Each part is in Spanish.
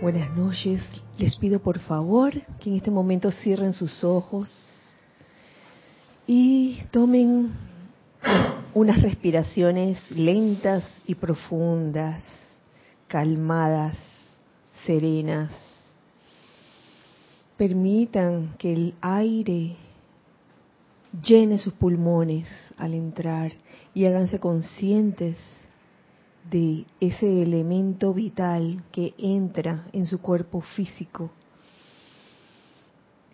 Buenas noches. Les pido por favor que en este momento cierren sus ojos y tomen unas respiraciones lentas y profundas, calmadas, serenas. Permitan que el aire llene sus pulmones al entrar y háganse conscientes de ese elemento vital que entra en su cuerpo físico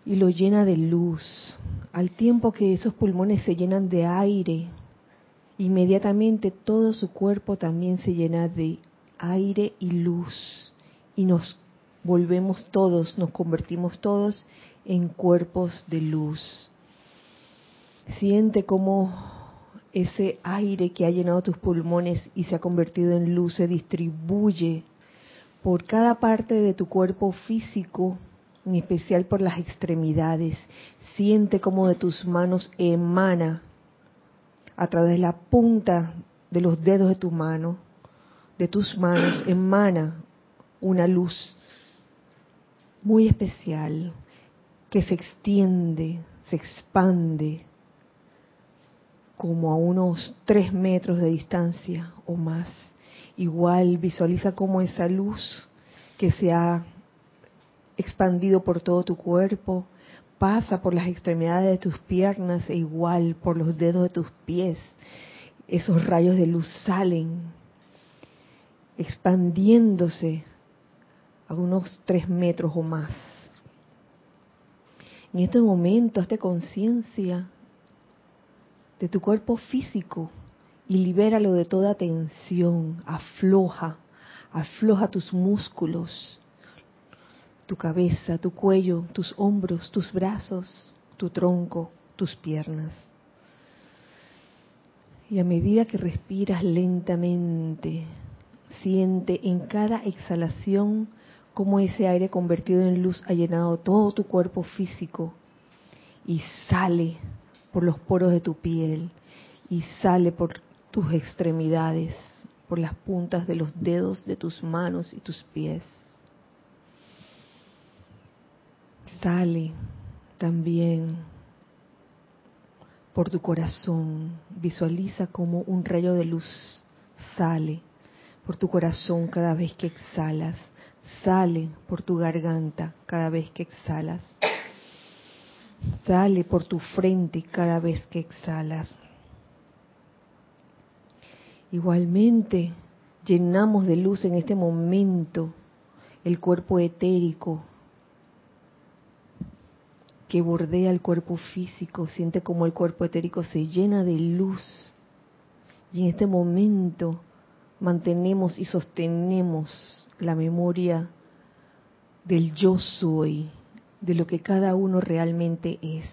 y lo llena de luz. Al tiempo que esos pulmones se llenan de aire, inmediatamente todo su cuerpo también se llena de aire y luz y nos volvemos todos, nos convertimos todos en cuerpos de luz. Siente cómo ese aire que ha llenado tus pulmones y se ha convertido en luz se distribuye por cada parte de tu cuerpo físico, en especial por las extremidades. Siente como de tus manos emana a través de la punta de los dedos de tu mano, de tus manos emana una luz muy especial que se extiende, se expande como a unos tres metros de distancia o más. Igual visualiza cómo esa luz que se ha expandido por todo tu cuerpo pasa por las extremidades de tus piernas e igual por los dedos de tus pies. Esos rayos de luz salen expandiéndose a unos tres metros o más. En este momento, hazte conciencia de tu cuerpo físico y libéralo de toda tensión, afloja, afloja tus músculos, tu cabeza, tu cuello, tus hombros, tus brazos, tu tronco, tus piernas. Y a medida que respiras lentamente, siente en cada exhalación cómo ese aire convertido en luz ha llenado todo tu cuerpo físico y sale por los poros de tu piel y sale por tus extremidades, por las puntas de los dedos de tus manos y tus pies. Sale también por tu corazón. Visualiza como un rayo de luz sale por tu corazón cada vez que exhalas. Sale por tu garganta cada vez que exhalas. Sale por tu frente cada vez que exhalas. Igualmente, llenamos de luz en este momento el cuerpo etérico que bordea el cuerpo físico. Siente como el cuerpo etérico se llena de luz. Y en este momento mantenemos y sostenemos la memoria del yo soy, de lo que cada uno realmente es.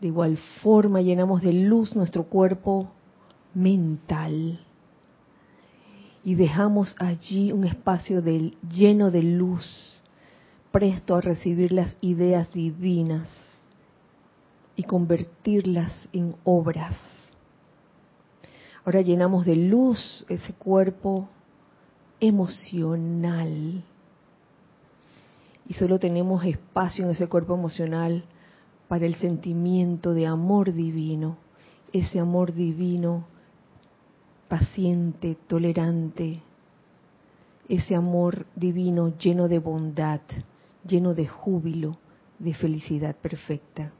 De igual forma llenamos de luz nuestro cuerpo mental y dejamos allí un espacio lleno de luz, presto a recibir las ideas divinas y convertirlas en obras. Ahora llenamos de luz ese cuerpo emocional y solo tenemos espacio en ese cuerpo emocional para el sentimiento de amor divino, ese amor divino paciente, tolerante, ese amor divino lleno de bondad, lleno de júbilo, de felicidad perfecta.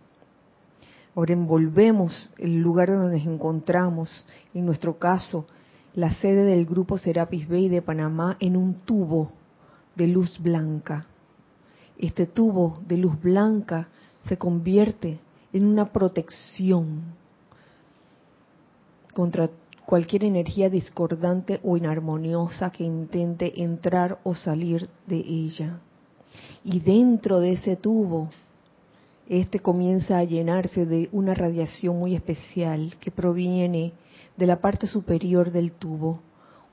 Ahora envolvemos el lugar donde nos encontramos, en nuestro caso, la sede del grupo Serapis Bay de Panamá, en un tubo de luz blanca este tubo de luz blanca se convierte en una protección contra cualquier energía discordante o inarmoniosa que intente entrar o salir de ella. Y dentro de ese tubo, este comienza a llenarse de una radiación muy especial que proviene de la parte superior del tubo,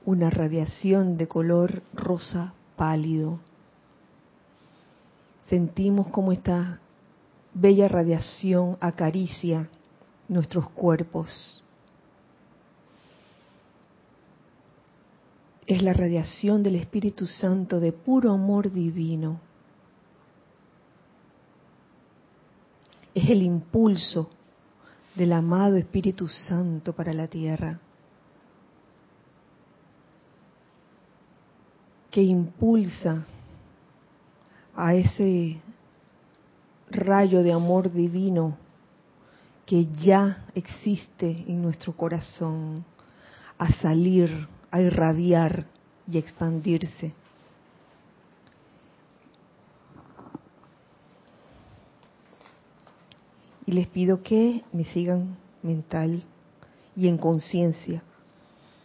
una radiación de color rosa pálido sentimos cómo esta bella radiación acaricia nuestros cuerpos. es la radiación del Espíritu Santo de puro amor divino. Es el impulso del amado Espíritu Santo para la tierra. que impulsa a ese rayo de amor divino que ya existe en nuestro corazón a salir, a irradiar y expandirse. Y les pido que me sigan mental y en conciencia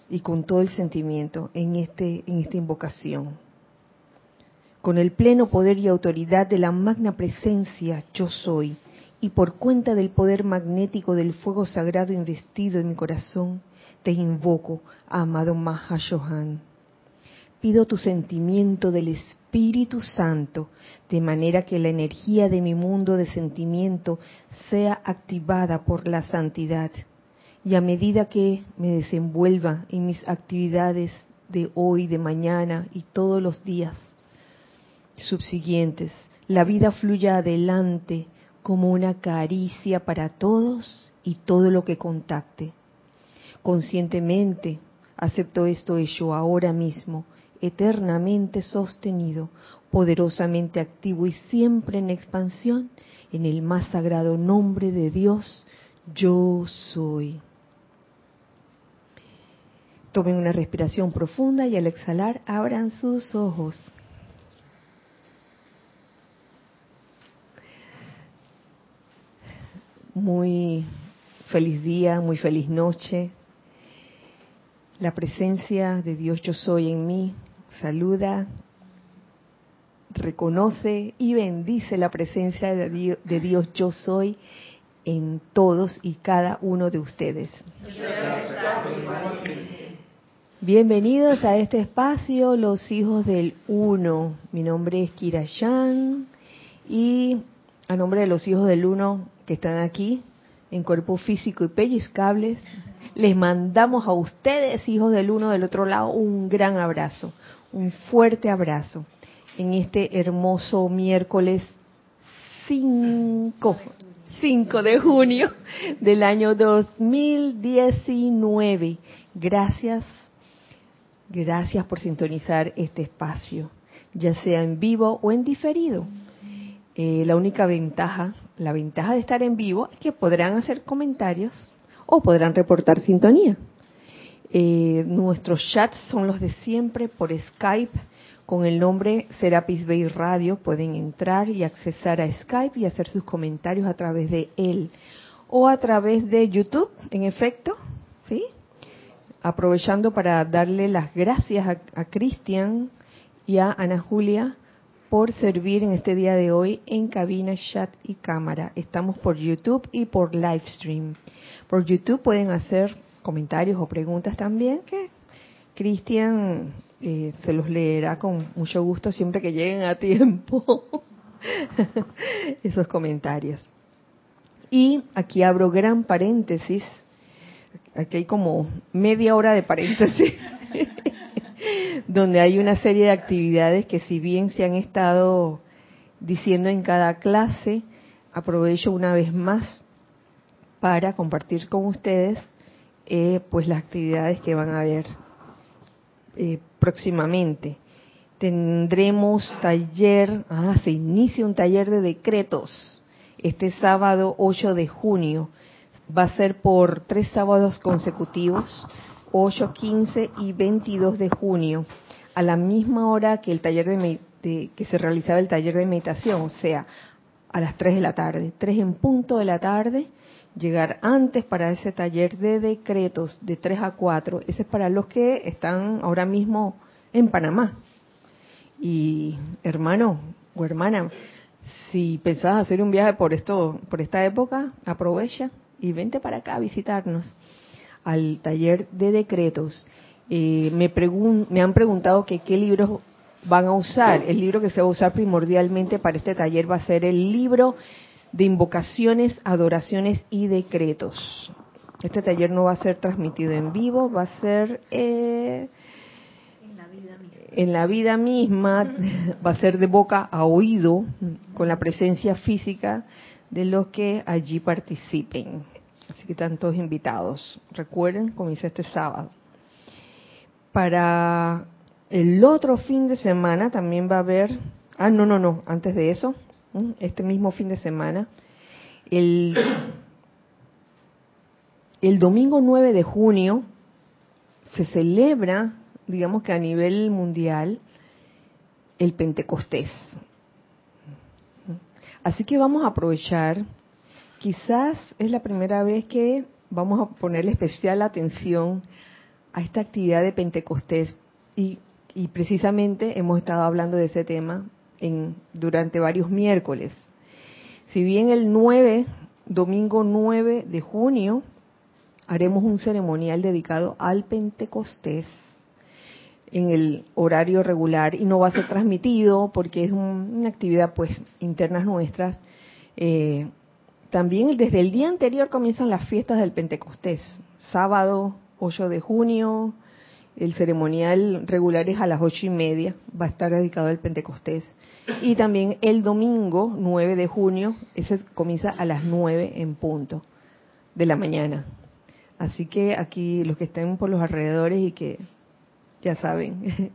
y con todo el sentimiento en, este, en esta invocación. Con el pleno poder y autoridad de la magna presencia yo soy, y por cuenta del poder magnético del fuego sagrado investido en mi corazón, te invoco, amado Mahashohan. Pido tu sentimiento del Espíritu Santo, de manera que la energía de mi mundo de sentimiento sea activada por la santidad y a medida que me desenvuelva en mis actividades de hoy, de mañana y todos los días subsiguientes, la vida fluya adelante como una caricia para todos y todo lo que contacte. Conscientemente acepto esto hecho ahora mismo, eternamente sostenido, poderosamente activo y siempre en expansión, en el más sagrado nombre de Dios, yo soy. Tomen una respiración profunda y al exhalar abran sus ojos. Muy feliz día, muy feliz noche. La presencia de Dios yo soy en mí saluda, reconoce y bendice la presencia de Dios yo soy en todos y cada uno de ustedes. Bienvenidos a este espacio, los hijos del Uno. Mi nombre es Kira y a nombre de los hijos del Uno que están aquí en cuerpo físico y pellizcables, les mandamos a ustedes, hijos del Uno del otro lado, un gran abrazo, un fuerte abrazo en este hermoso miércoles 5, 5 de junio del año 2019. Gracias Gracias por sintonizar este espacio, ya sea en vivo o en diferido. Eh, la única ventaja, la ventaja de estar en vivo es que podrán hacer comentarios o podrán reportar sintonía. Eh, nuestros chats son los de siempre por Skype con el nombre Serapis Bay Radio. Pueden entrar y accesar a Skype y hacer sus comentarios a través de él o a través de YouTube, en efecto, ¿sí? aprovechando para darle las gracias a, Cristian y a Ana Julia por servir en este día de hoy en cabina, chat y cámara. Estamos por YouTube y por Livestream. Por YouTube pueden hacer comentarios o preguntas también que Cristian eh, se los leerá con mucho gusto siempre que lleguen a tiempo esos comentarios. Y aquí abro gran paréntesis aquí hay como media hora de paréntesis, donde hay una serie de actividades que si bien se han estado diciendo en cada clase, aprovecho una vez más para compartir con ustedes eh, pues las actividades que van a haber eh, próximamente. Tendremos taller, ah, se inicia un taller de decretos este sábado 8 de junio va a ser por tres sábados consecutivos, 8, 15 y 22 de junio, a la misma hora que el taller de, que se realizaba el taller de meditación, o sea, a las 3 de la tarde, 3 en punto de la tarde, llegar antes para ese taller de decretos de 3 a 4. Ese es para los que están ahora mismo en Panamá. Y hermano o hermana, si pensabas hacer un viaje por esto, por esta época, aprovecha, y vente para acá a visitarnos al taller de decretos. Eh, me, me han preguntado que qué libros van a usar. El libro que se va a usar primordialmente para este taller va a ser el libro de invocaciones, adoraciones y decretos. Este taller no va a ser transmitido en vivo, va a ser eh, en la vida misma va a ser de boca a oído con la presencia física de los que allí participen. Así que están todos invitados. Recuerden, comienza este sábado. Para el otro fin de semana también va a haber, ah, no, no, no, antes de eso, este mismo fin de semana, el, el domingo 9 de junio se celebra, digamos que a nivel mundial, el Pentecostés. Así que vamos a aprovechar, quizás es la primera vez que vamos a ponerle especial atención a esta actividad de Pentecostés y, precisamente hemos estado hablando de ese tema en, durante varios miércoles. Si bien el 9, domingo 9 de junio, haremos un ceremonial dedicado al Pentecostés en el horario regular y no va a ser transmitido porque es una actividad pues internas nuestras. Eh, también desde el día anterior comienzan las fiestas del Pentecostés, sábado 8 de junio, el ceremonial regular es a las ocho y media, va a estar dedicado al Pentecostés. Y también el domingo 9 de junio, ese comienza a las 9 en punto de la mañana. Así que aquí los que estén por los alrededores y que ya saben,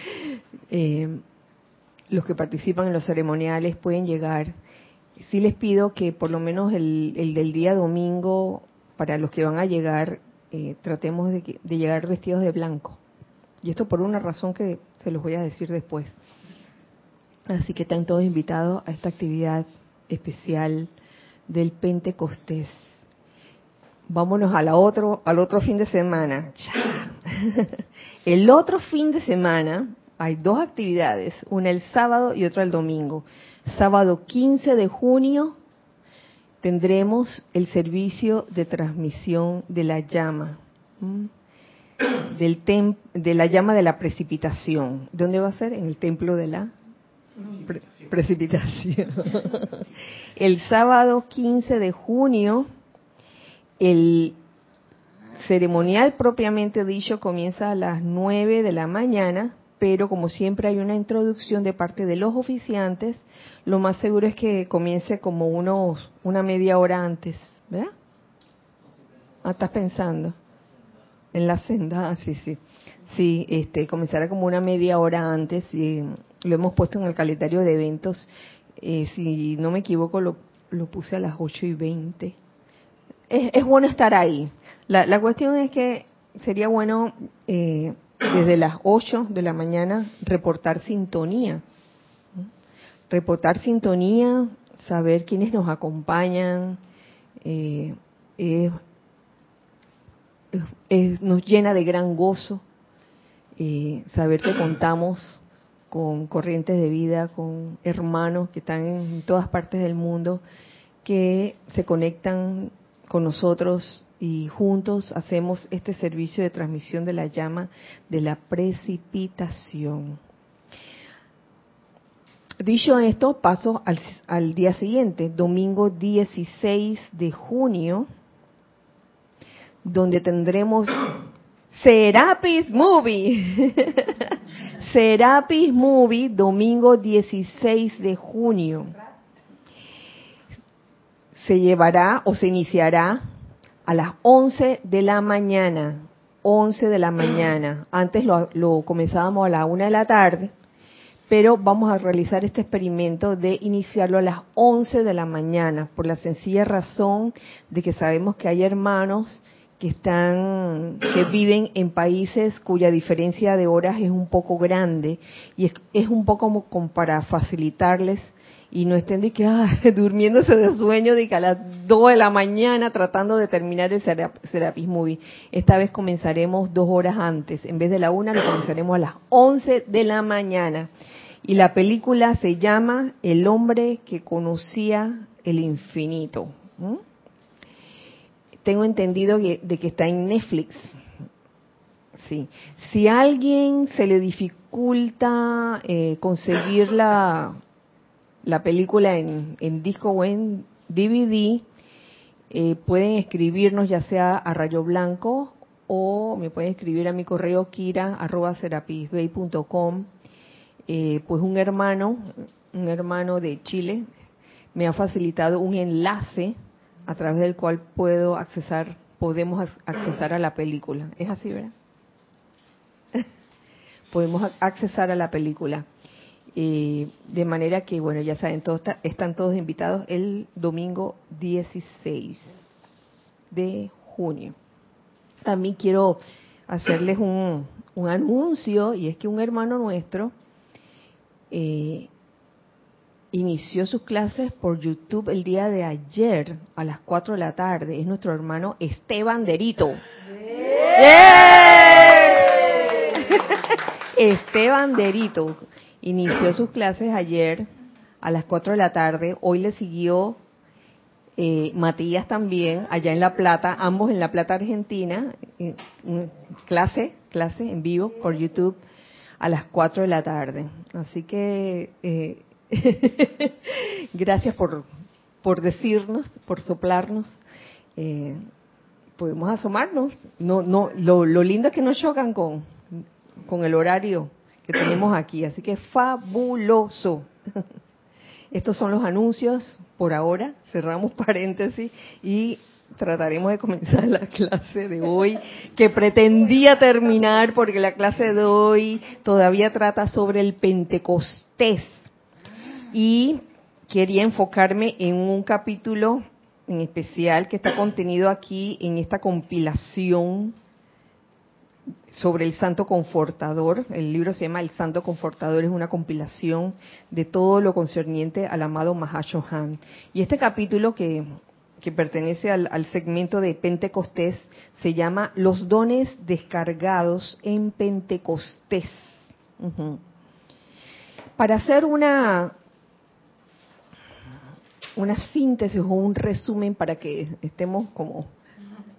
eh, los que participan en los ceremoniales pueden llegar. Sí les pido que por lo menos el, el del día domingo, para los que van a llegar, eh, tratemos de, de, llegar vestidos de blanco. Y esto por una razón que se los voy a decir después. Así que están todos invitados a esta actividad especial del Pentecostés. Vámonos a la otro, al otro fin de semana. El otro fin de semana hay dos actividades, una el sábado y otra el domingo. Sábado 15 de junio tendremos el servicio de transmisión de la llama, del de la llama de la precipitación. ¿Dónde va a ser? En el templo de la precipitación. el sábado 15 de junio, el ceremonial propiamente dicho comienza a las 9 de la mañana pero como siempre hay una introducción de parte de los oficiantes, lo más seguro es que comience como unos una media hora antes, ¿verdad? Ah, estás pensando en la senda, ah, sí, sí, sí, este, comenzará como una media hora antes y lo hemos puesto en el calendario de eventos. Eh, si no me equivoco, lo, lo puse a las 8 y 20. Es, es bueno estar ahí. La, la cuestión es que sería bueno eh, desde las 8 de la mañana reportar sintonía. Reportar sintonía, saber quiénes nos acompañan, eh, nos llena de gran gozo eh, saber que contamos con corrientes de vida, con hermanos que están en todas partes del mundo, que se conectan con nosotros y juntos hacemos este servicio de transmisión de la llama de la precipitación. Dicho esto, paso al, día siguiente, domingo 16 de junio, donde tendremos Serapis Movie. Serapis Movie, domingo 16 de junio. Se llevará o se iniciará a las 11 de la mañana. 11 de la mañana. Antes lo, comenzábamos a la 1 de la tarde, pero vamos a realizar este experimento de iniciarlo a las 11 de la mañana, por la sencilla razón de que sabemos que hay hermanos que están que viven en países cuya diferencia de horas es un poco grande y es, es un poco como para facilitarles y no estén de que, ah, durmiéndose de sueño de que a las 2 de la mañana tratando de terminar el Serapis Movie. Esta vez comenzaremos dos horas antes. En vez de la una, lo comenzaremos a las 11 de la mañana. Y la película se llama El hombre que conocía el infinito. Tengo entendido de que está en Netflix. Sí. Si a alguien se le dificulta eh, conseguir la, la película en, disco o en DVD, eh, pueden escribirnos ya sea a Rayo Blanco o me pueden escribir a mi correo kira.com. Eh, pues un hermano, un hermano de Chile, me ha facilitado un enlace a través del cual puedo accesar, podemos accesar a la película. ¿Es así, verdad? podemos accesar a la película. Eh, de manera que, bueno, ya saben, todos están todos invitados el domingo 16 de junio. También quiero hacerles un, anuncio y es que un hermano nuestro eh, inició sus clases por YouTube el día de ayer a las 4 de la tarde. Es nuestro hermano Esteban Derito. Esteban Derito inició sus clases ayer a las 4 de la tarde. Hoy le siguió eh, Matías también, allá en La Plata, ambos en La Plata, Argentina, clase, clase en vivo por YouTube a las 4 de la tarde. Así que eh, gracias por, por decirnos, por soplarnos. Eh, podemos asomarnos. No, no, lo, lo lindo es que no chocan con, con el horario que tenemos aquí. Así que fabuloso. Estos son los anuncios por ahora. Cerramos paréntesis y trataremos de comenzar la clase de hoy, que pretendía terminar porque la clase de hoy todavía trata sobre el Pentecostés. Y quería enfocarme en un capítulo en especial que está contenido aquí en esta compilación sobre el Santo Confortador. El libro se llama El Santo Confortador, es una compilación de todo lo concerniente al amado Mahashohan. Y este capítulo que, que pertenece al, segmento de Pentecostés se llama Los dones descargados en Pentecostés. Para hacer una, una síntesis o un resumen para que estemos como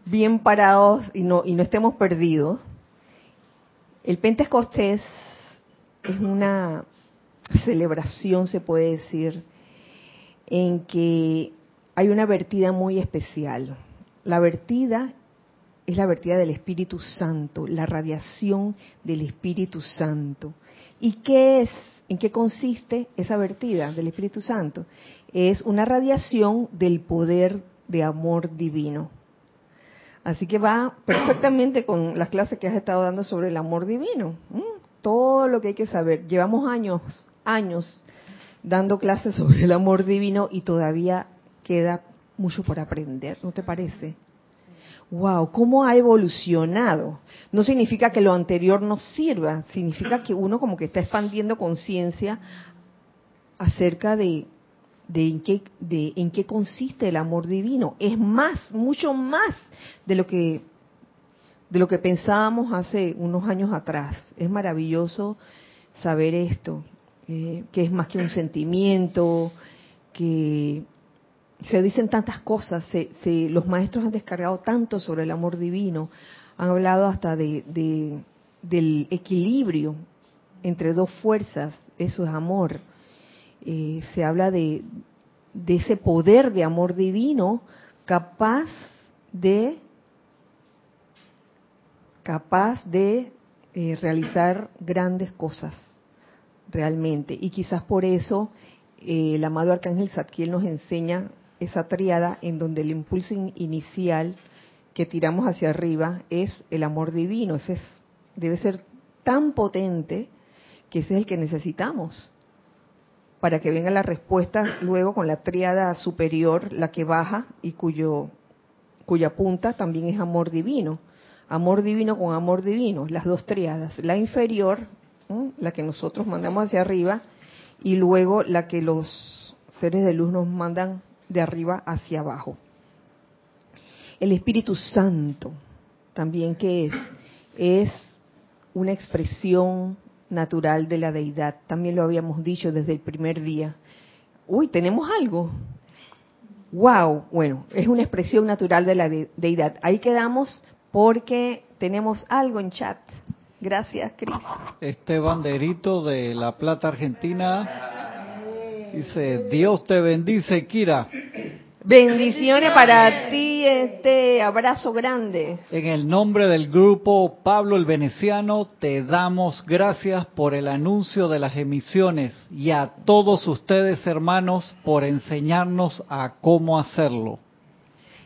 bien parados y no, y no estemos perdidos, el Pentecostés es una celebración, se puede decir, en que hay una vertida muy especial. La vertida es la vertida del Espíritu Santo, la radiación del Espíritu Santo. ¿Y qué es? ¿En qué consiste esa vertida del Espíritu Santo? Es una radiación del poder de amor divino. Así que va perfectamente con las clases que has estado dando sobre el amor divino. Todo lo que hay que saber. Llevamos años, años dando clases sobre el amor divino y todavía queda mucho por aprender, ¿no te parece? Wow, cómo ha evolucionado. No significa que lo anterior no sirva, significa que uno como que está expandiendo conciencia acerca de de en qué, de en qué consiste el amor divino. Es más, mucho más de lo que de lo que pensábamos hace unos años atrás. Es maravilloso saber esto, eh, que es más que un sentimiento, que se dicen tantas cosas, se, los maestros han descargado tanto sobre el amor divino, han hablado hasta de, del equilibrio entre dos fuerzas, eso es amor eh, se habla de, de ese poder de amor divino capaz de capaz de eh, realizar grandes cosas realmente. Y quizás por eso eh, el amado arcángel Zadkiel nos enseña esa triada en donde el impulso inicial que tiramos hacia arriba es el amor divino. Ese es, debe ser tan potente que ese es el que necesitamos para que venga la respuesta luego con la tríada superior, la que baja y cuyo, cuya punta también es amor divino. Amor divino con amor divino, las dos triadas. La inferior, la que nosotros mandamos hacia arriba, y luego la que los seres de luz nos mandan de arriba hacia abajo. El Espíritu Santo, también que es, es una expresión natural de la deidad. También lo habíamos dicho desde el primer día. Uy, tenemos algo. Wow, bueno, es una expresión natural de la deidad. Ahí quedamos porque tenemos algo en chat. Gracias, Cris. Este banderito de La Plata, Argentina, dice, Dios te bendice, Kira. Bendiciones para ti, este abrazo grande. En el nombre del grupo Pablo el Veneciano, te damos gracias por el anuncio de las emisiones y a todos ustedes, hermanos, por enseñarnos a cómo hacerlo.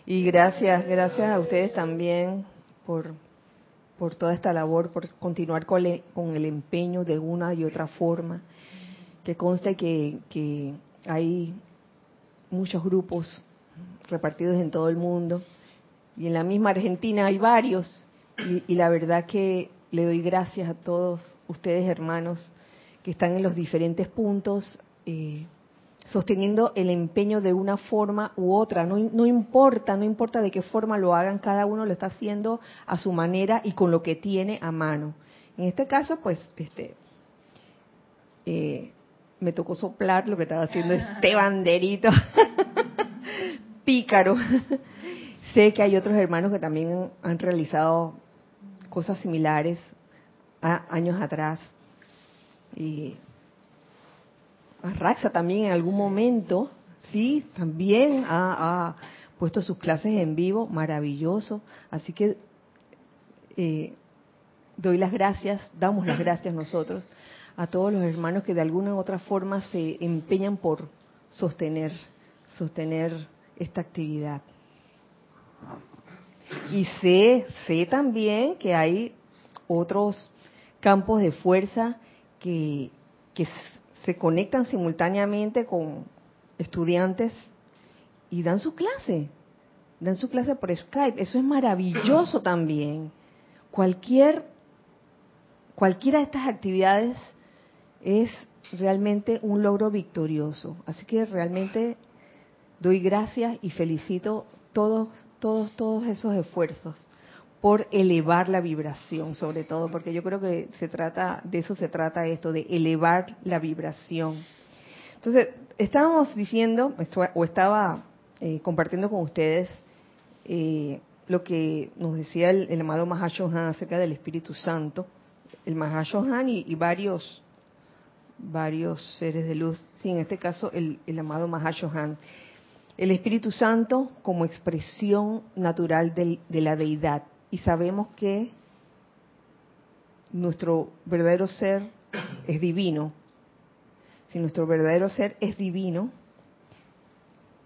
Y gracias, gracias a ustedes también por, por toda esta labor, por continuar con, con el empeño de una y otra forma. Que conste que, que hay muchos grupos repartidos en todo el mundo. Y en la misma Argentina hay varios. Y, la verdad que le doy gracias a todos ustedes hermanos que están en los diferentes puntos eh, sosteniendo el empeño de una forma u otra. No, no importa no importa de qué forma lo hagan cada uno lo está haciendo a su manera y con lo que tiene a mano. En este caso pues este eh, me tocó soplar lo que estaba haciendo este banderito pícaro. sé que hay otros hermanos que también han realizado cosas similares años atrás. Y Raxa también en algún momento, sí, también ha, puesto sus clases en vivo, maravilloso. Así que eh, doy las gracias, damos las gracias nosotros a todos los hermanos que de alguna u otra forma se empeñan por sostener, sostener esta actividad. Y sé, sé también que hay otros campos de fuerza que, que se conectan simultáneamente con estudiantes y dan su clase, dan su clase por Skype. Eso es maravilloso también. Cualquier, cualquiera de estas actividades es realmente un logro victorioso. Así que realmente doy gracias y felicito todos, todos, todos esos esfuerzos por elevar la vibración, sobre todo, porque yo creo que se trata, de eso se trata esto, de elevar la vibración. Entonces, estábamos diciendo, o estaba eh, compartiendo con ustedes eh, lo que nos decía el, amado Mahashohan acerca del Espíritu Santo, el Mahashohan y, y varios varios seres de luz, sí, en este caso el, el amado Mahashohan el Espíritu Santo como expresión natural de, la deidad. Y sabemos que nuestro verdadero ser es divino. Si nuestro verdadero ser es divino,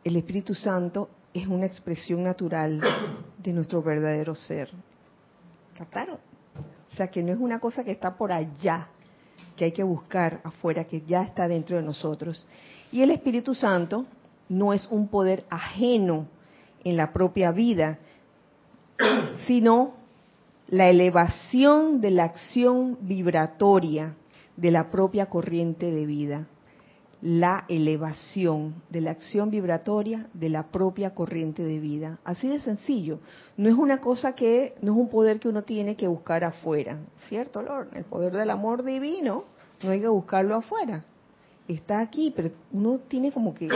el Espíritu Santo es una expresión natural de nuestro verdadero ser. ¿Captaron? O sea, que no es una cosa que está por allá, que hay que buscar afuera, que ya está dentro de nosotros. Y el Espíritu Santo no es un poder ajeno en la propia vida, sino la elevación de la acción vibratoria de la propia corriente de vida. La elevación de la acción vibratoria de la propia corriente de vida. Así de sencillo. No es una cosa que, no es un poder que uno tiene que buscar afuera. ¿Cierto, Lord? El poder del amor divino no hay que buscarlo afuera está aquí, pero uno tiene como que,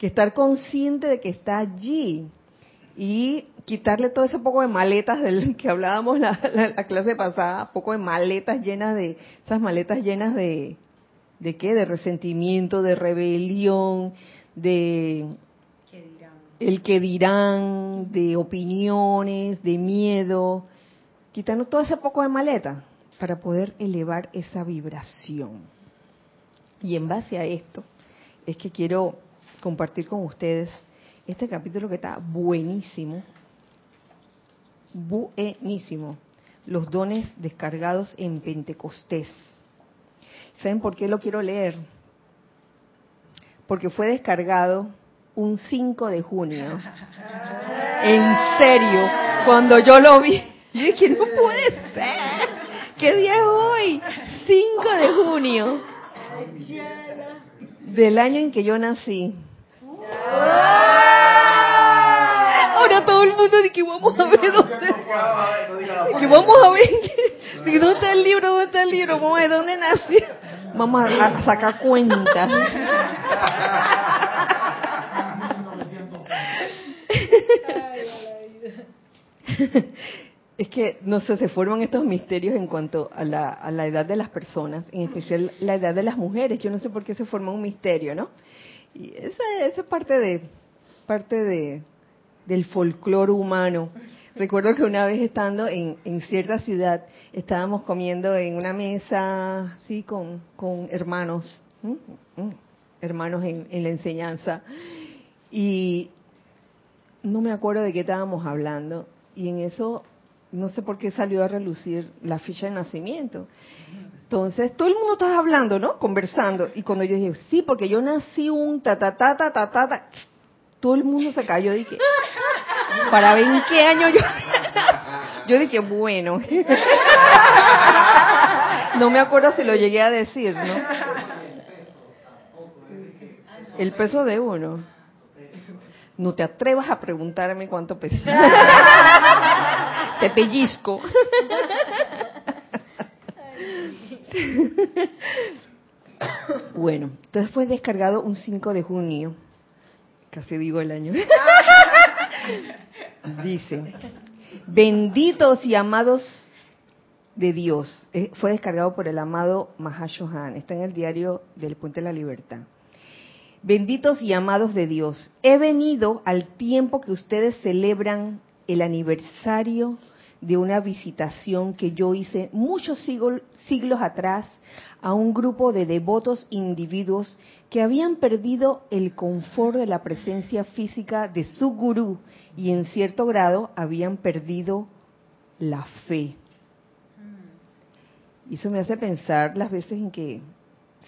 estar consciente de que está allí y quitarle todo ese poco de maletas del que hablábamos la, la, clase pasada, poco de maletas llenas de, esas maletas llenas de, ¿de qué? De resentimiento, de rebelión, de el que dirán, de opiniones, de miedo, quitando todo ese poco de maleta para poder elevar esa vibración. Y en base a esto es que quiero compartir con ustedes este capítulo que está buenísimo, buenísimo, los dones descargados en Pentecostés. ¿Saben por qué lo quiero leer? Porque fue descargado un 5 de junio. En serio, cuando yo lo vi, yo dije, no puede ser. ¿Qué día es hoy? 5 de junio del año en que yo nací. Ahora todo el mundo dice que vamos a ver dónde. Que vamos a ver. ¿Dónde está el libro? ¿Dónde está el libro? Vamos a ver dónde nací. Vamos a, sacar cuentas. Es que, no sé, se forman estos misterios en cuanto a la, a la edad de las personas, en especial la edad de las mujeres. Yo no sé por qué se forma un misterio, ¿no? Y esa, es parte de, parte de, del folclore humano. Recuerdo que una vez estando en, cierta ciudad, estábamos comiendo en una mesa, sí, con, con hermanos, hermanos en, la enseñanza, y no me acuerdo de qué estábamos hablando, y en eso, no sé por qué salió a relucir la ficha de nacimiento. Entonces, todo el mundo estaba hablando, ¿no? Conversando, y cuando yo dije, sí, porque yo nací un ta ta ta ta ta ta, todo el mundo se cayó, dije, para ver en qué año yo... Yo dije, bueno. No me acuerdo si lo llegué a decir, ¿no? El peso de uno. No te atrevas a preguntarme cuánto pesa. Te pellizco. Bueno, entonces fue descargado un 5 de junio. Casi digo el año. Dice, benditos y amados de Dios. Eh, fue descargado por el amado Mahashohan. Está en el diario del Puente de la Libertad. Benditos y amados de Dios. He venido al tiempo que ustedes celebran el aniversario de una visitación que yo hice muchos siglos, siglos atrás a un grupo de devotos individuos que habían perdido el confort de la presencia física de su gurú y en cierto grado habían perdido la fe. Y eso me hace pensar las veces en que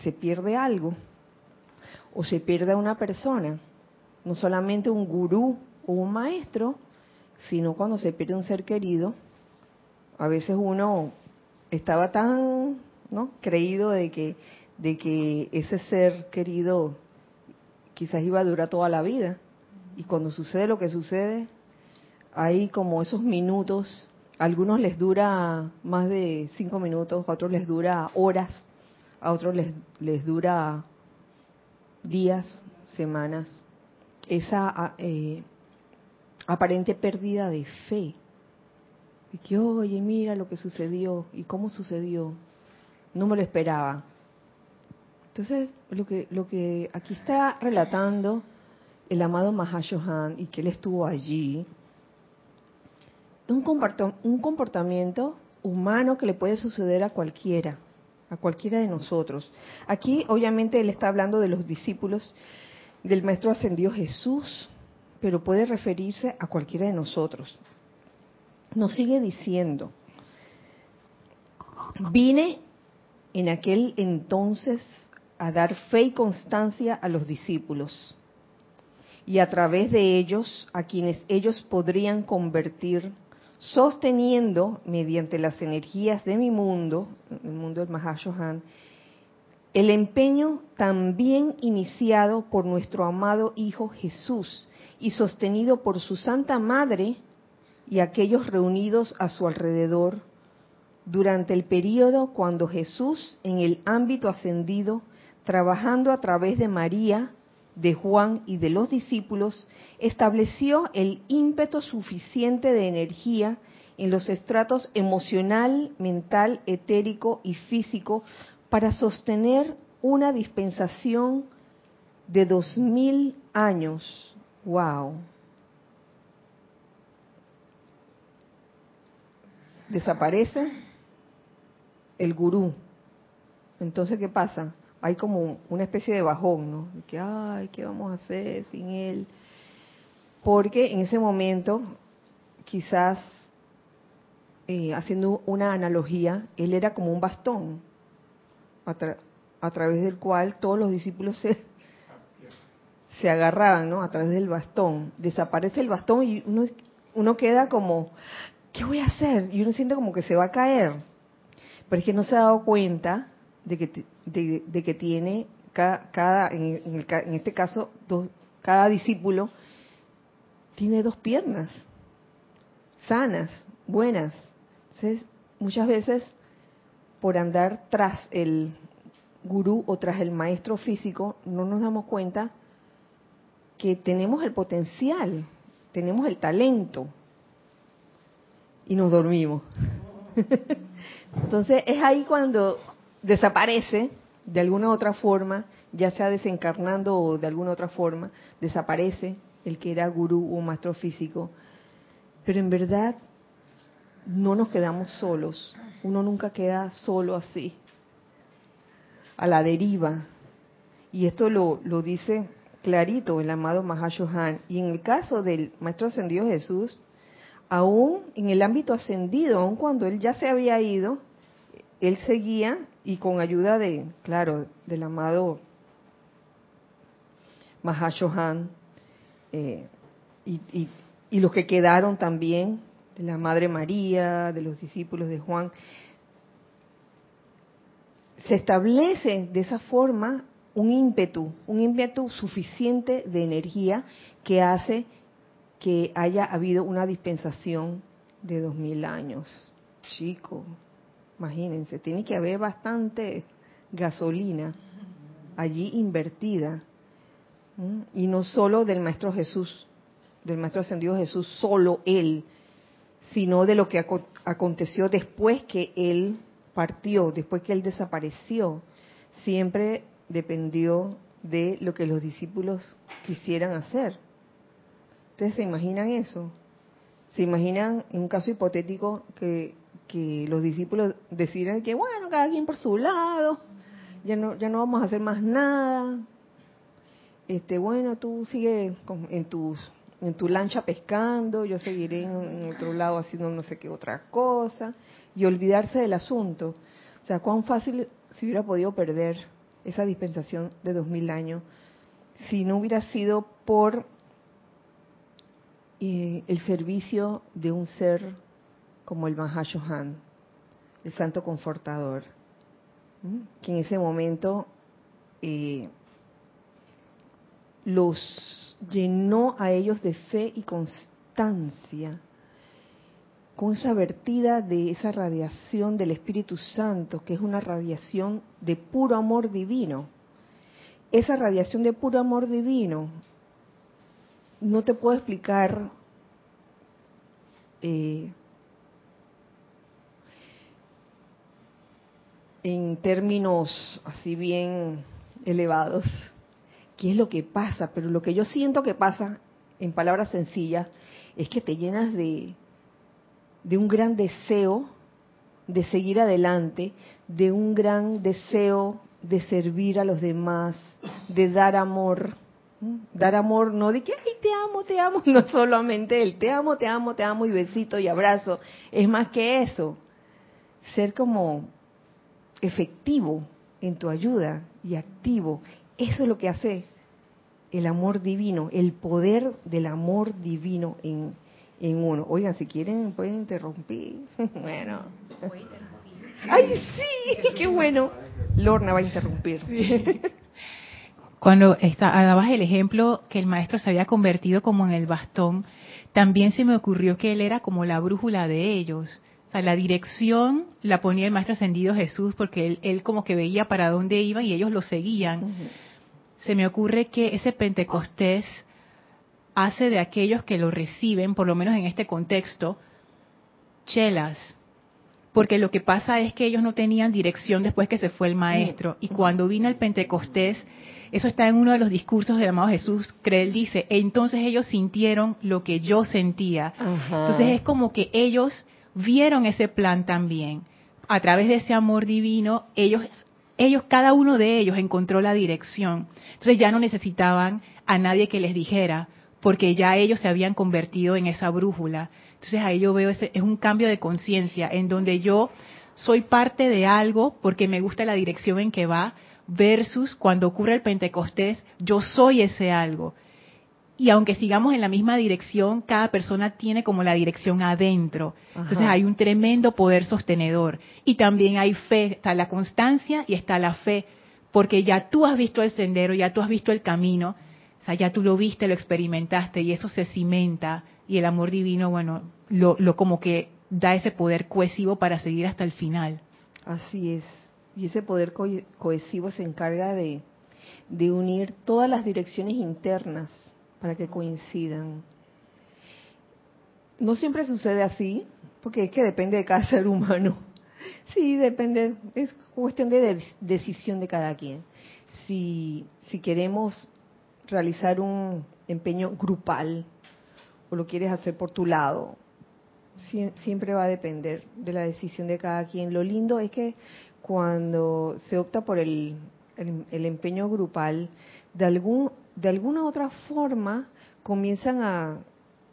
se pierde algo o se pierde a una persona, no solamente un gurú o un maestro, sino cuando se pierde un ser querido, a veces uno estaba tan ¿no? creído de que, de que ese ser querido quizás iba a durar toda la vida. Y cuando sucede lo que sucede, hay como esos minutos, algunos les dura más de cinco minutos, a otros les dura horas, a otros les, les dura días, semanas, esa eh, aparente pérdida de fe. De que, oye, mira lo que sucedió y cómo sucedió. No me lo esperaba. Entonces, lo que, lo que aquí está relatando el amado Mahashohan y que él estuvo allí, un comportamiento humano que le puede suceder a cualquiera, a cualquiera de nosotros. Aquí, obviamente, él está hablando de los discípulos del Maestro Ascendido Jesús, pero puede referirse a cualquiera de nosotros. Nos sigue diciendo, vine en aquel entonces a dar fe y constancia a los discípulos y a través de ellos a quienes ellos podrían convertir, sosteniendo mediante las energías de mi mundo, el mundo del Mahashohan, el empeño también iniciado por nuestro amado Hijo Jesús y sostenido por su Santa Madre y aquellos reunidos a su alrededor durante el período cuando Jesús, en el ámbito ascendido, trabajando a través de María, de Juan y de los discípulos, estableció el ímpetu suficiente de energía en los estratos emocional, mental, etérico y físico para sostener una dispensación de dos mil años Wow. Desaparece el gurú. Entonces, ¿qué pasa? Hay como una especie de bajón, ¿no? De que, ay, ¿qué vamos a hacer sin él? Porque en ese momento, quizás, eh, haciendo una analogía, él era como un bastón a, través del cual todos los discípulos se, se agarraban, ¿no? A través del bastón. Desaparece el bastón y uno, uno queda como, ¿qué voy a hacer? Y uno siente como que se va a caer. Pero es que no se ha dado cuenta de que, de, que tiene cada, en, este caso, dos, cada discípulo tiene dos piernas sanas, buenas. Entonces, muchas veces, por andar tras el gurú o tras el maestro físico, no nos damos cuenta que tenemos el potencial, tenemos el talento y nos dormimos. Entonces es ahí cuando desaparece de alguna otra forma, ya sea desencarnando o de alguna otra forma, desaparece el que era gurú o maestro físico. Pero en verdad no nos quedamos solos. Uno nunca queda solo así, a la deriva. Y esto lo, lo dice clarito el amado Mahashohan. Y en el caso del Maestro Ascendido Jesús, aún en el ámbito ascendido, aun cuando él ya se había ido, él seguía y con ayuda de, claro, del amado Mahashohan eh, y, y, y los que quedaron también, de la Madre María, de los discípulos de Juan, se establece de esa forma un ímpetu, un ímpetu suficiente de energía que hace que haya habido una dispensación de dos mil años. Chico, imagínense, tiene que haber bastante gasolina allí invertida. Y no solo del Maestro Jesús, del Maestro Ascendido Jesús, solo Él, sino de lo que aconteció después que Él partió, después que Él desapareció. Siempre dependió de lo que los discípulos quisieran hacer. ¿Ustedes se imaginan eso? ¿Se imaginan en un caso hipotético que, que los discípulos decidieran que, bueno, cada quien por su lado, ya no, ya no vamos a hacer más nada? Este, bueno, tú sigue en tus en tu lancha pescando, yo seguiré en otro lado haciendo no sé qué otra cosa, y olvidarse del asunto. O sea, cuán fácil se hubiera podido perder esa dispensación de dos mil años si no hubiera sido por eh, el servicio de un ser como el Mahashohan, el Santo Confortador, que en ese momento eh, los llenó a ellos de fe y constancia, con esa vertida de esa radiación del Espíritu Santo, que es una radiación de puro amor divino. Esa radiación de puro amor divino, no te puedo explicar eh, en términos así bien elevados qué es lo que pasa, pero lo que yo siento que pasa, en palabras sencillas, es que te llenas de, de un gran deseo de seguir adelante, de un gran deseo de servir a los demás, de dar amor. Dar amor no de que, ay, te amo, te amo, no solamente el te amo, te amo, te amo y besito y abrazo. Es más que eso. Ser como efectivo en tu ayuda y activo. Eso es lo que hace el amor divino, el poder del amor divino en, en uno. Oigan, si quieren pueden interrumpir. bueno. Ay, sí, qué bueno. Lorna va a interrumpir. Cuando está, dabas el ejemplo que el maestro se había convertido como en el bastón, también se me ocurrió que él era como la brújula de ellos. O sea, la dirección la ponía el maestro ascendido Jesús porque él, él como que veía para dónde iba y ellos lo seguían se me ocurre que ese Pentecostés hace de aquellos que lo reciben, por lo menos en este contexto, chelas. Porque lo que pasa es que ellos no tenían dirección después que se fue el maestro. Y cuando vino el Pentecostés, eso está en uno de los discursos del amado Jesús, que él dice, entonces ellos sintieron lo que yo sentía. Entonces es como que ellos vieron ese plan también. A través de ese amor divino, ellos ellos, cada uno de ellos encontró la dirección. Entonces ya no necesitaban a nadie que les dijera, porque ya ellos se habían convertido en esa brújula. Entonces ahí yo veo ese, es un cambio de conciencia en donde yo soy parte de algo porque me gusta la dirección en que va, versus cuando ocurre el Pentecostés, yo soy ese algo y aunque sigamos en la misma dirección, cada persona tiene como la dirección adentro. Entonces hay un tremendo poder sostenedor. Y también hay fe, está la constancia y está la fe, porque ya tú has visto el sendero, ya tú has visto el camino, o sea, ya tú lo viste, lo experimentaste y eso se cimenta y el amor divino, bueno, lo, lo como que da ese poder cohesivo para seguir hasta el final. Así es. Y ese poder cohesivo se encarga de, de unir todas las direcciones internas para que coincidan. No siempre sucede así, porque es que depende de cada ser humano. Sí, depende, es cuestión de decisión de cada quien. Si, si queremos realizar un, empeño grupal o lo quieres hacer por tu lado. siempre va a depender de la decisión de cada quien. Lo lindo es que cuando se opta por el, el, empeño grupal, de, algún, de alguna otra forma comienzan a,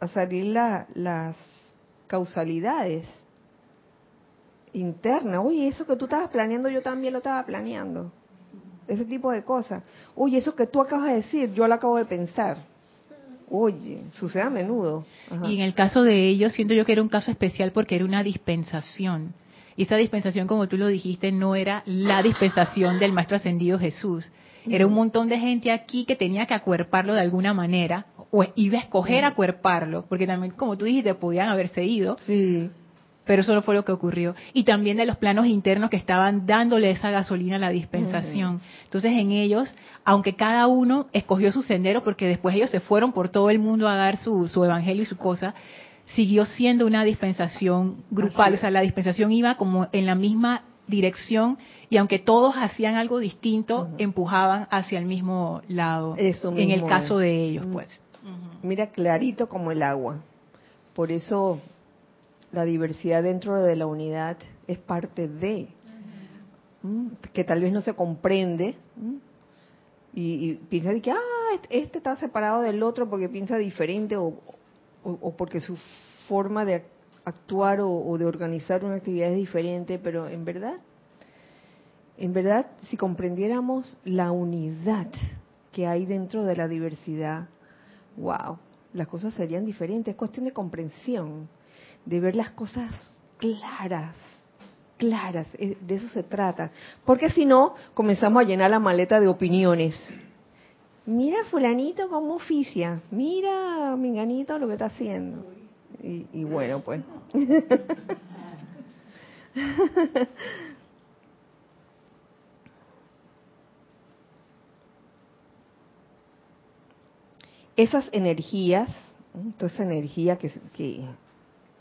salir las causalidades internas. Oye, eso que tú estabas planeando, yo también lo estaba planeando. Ese tipo de cosas. Oye, eso que tú acabas de decir, yo lo acabo de pensar. Oye, sucede a menudo. Y en el caso de ellos, siento yo que era un caso especial porque era una dispensación. Y esa dispensación, como tú lo dijiste, no era la dispensación del Maestro Ascendido Jesús. Era un montón de gente aquí que tenía que acuerparlo de alguna manera, o iba a escoger acuerparlo, porque también, como tú dijiste, podían haberse ido. Sí. Pero eso no fue lo que ocurrió. Y también de los planos internos que estaban dándole esa gasolina a la dispensación. Entonces, en ellos, aunque cada uno escogió su sendero, porque después ellos se fueron por todo el mundo a dar su, su evangelio y su cosa, siguió siendo una dispensación grupal, o sea, la dispensación iba como en la misma dirección y aunque todos hacían algo distinto, empujaban hacia el mismo lado. Eso en el caso de ellos, pues. Mira, clarito como el agua. Por eso la diversidad dentro de la unidad es parte de, que tal vez no se comprende. Y, piensa de que, ah, este está separado del otro porque piensa diferente o, o, porque su forma de actuar o, de organizar una actividad es diferente, pero en verdad, en verdad, si comprendiéramos la unidad que hay dentro de la diversidad, wow, las cosas serían diferentes. Es cuestión de comprensión, de ver las cosas claras, claras, eh, de eso se trata. Porque si no, comenzamos a llenar la maleta de opiniones mira fulanito como oficia, mira minganito lo que está haciendo. Y, bueno, pues. Esas energías, toda esa energía que, que,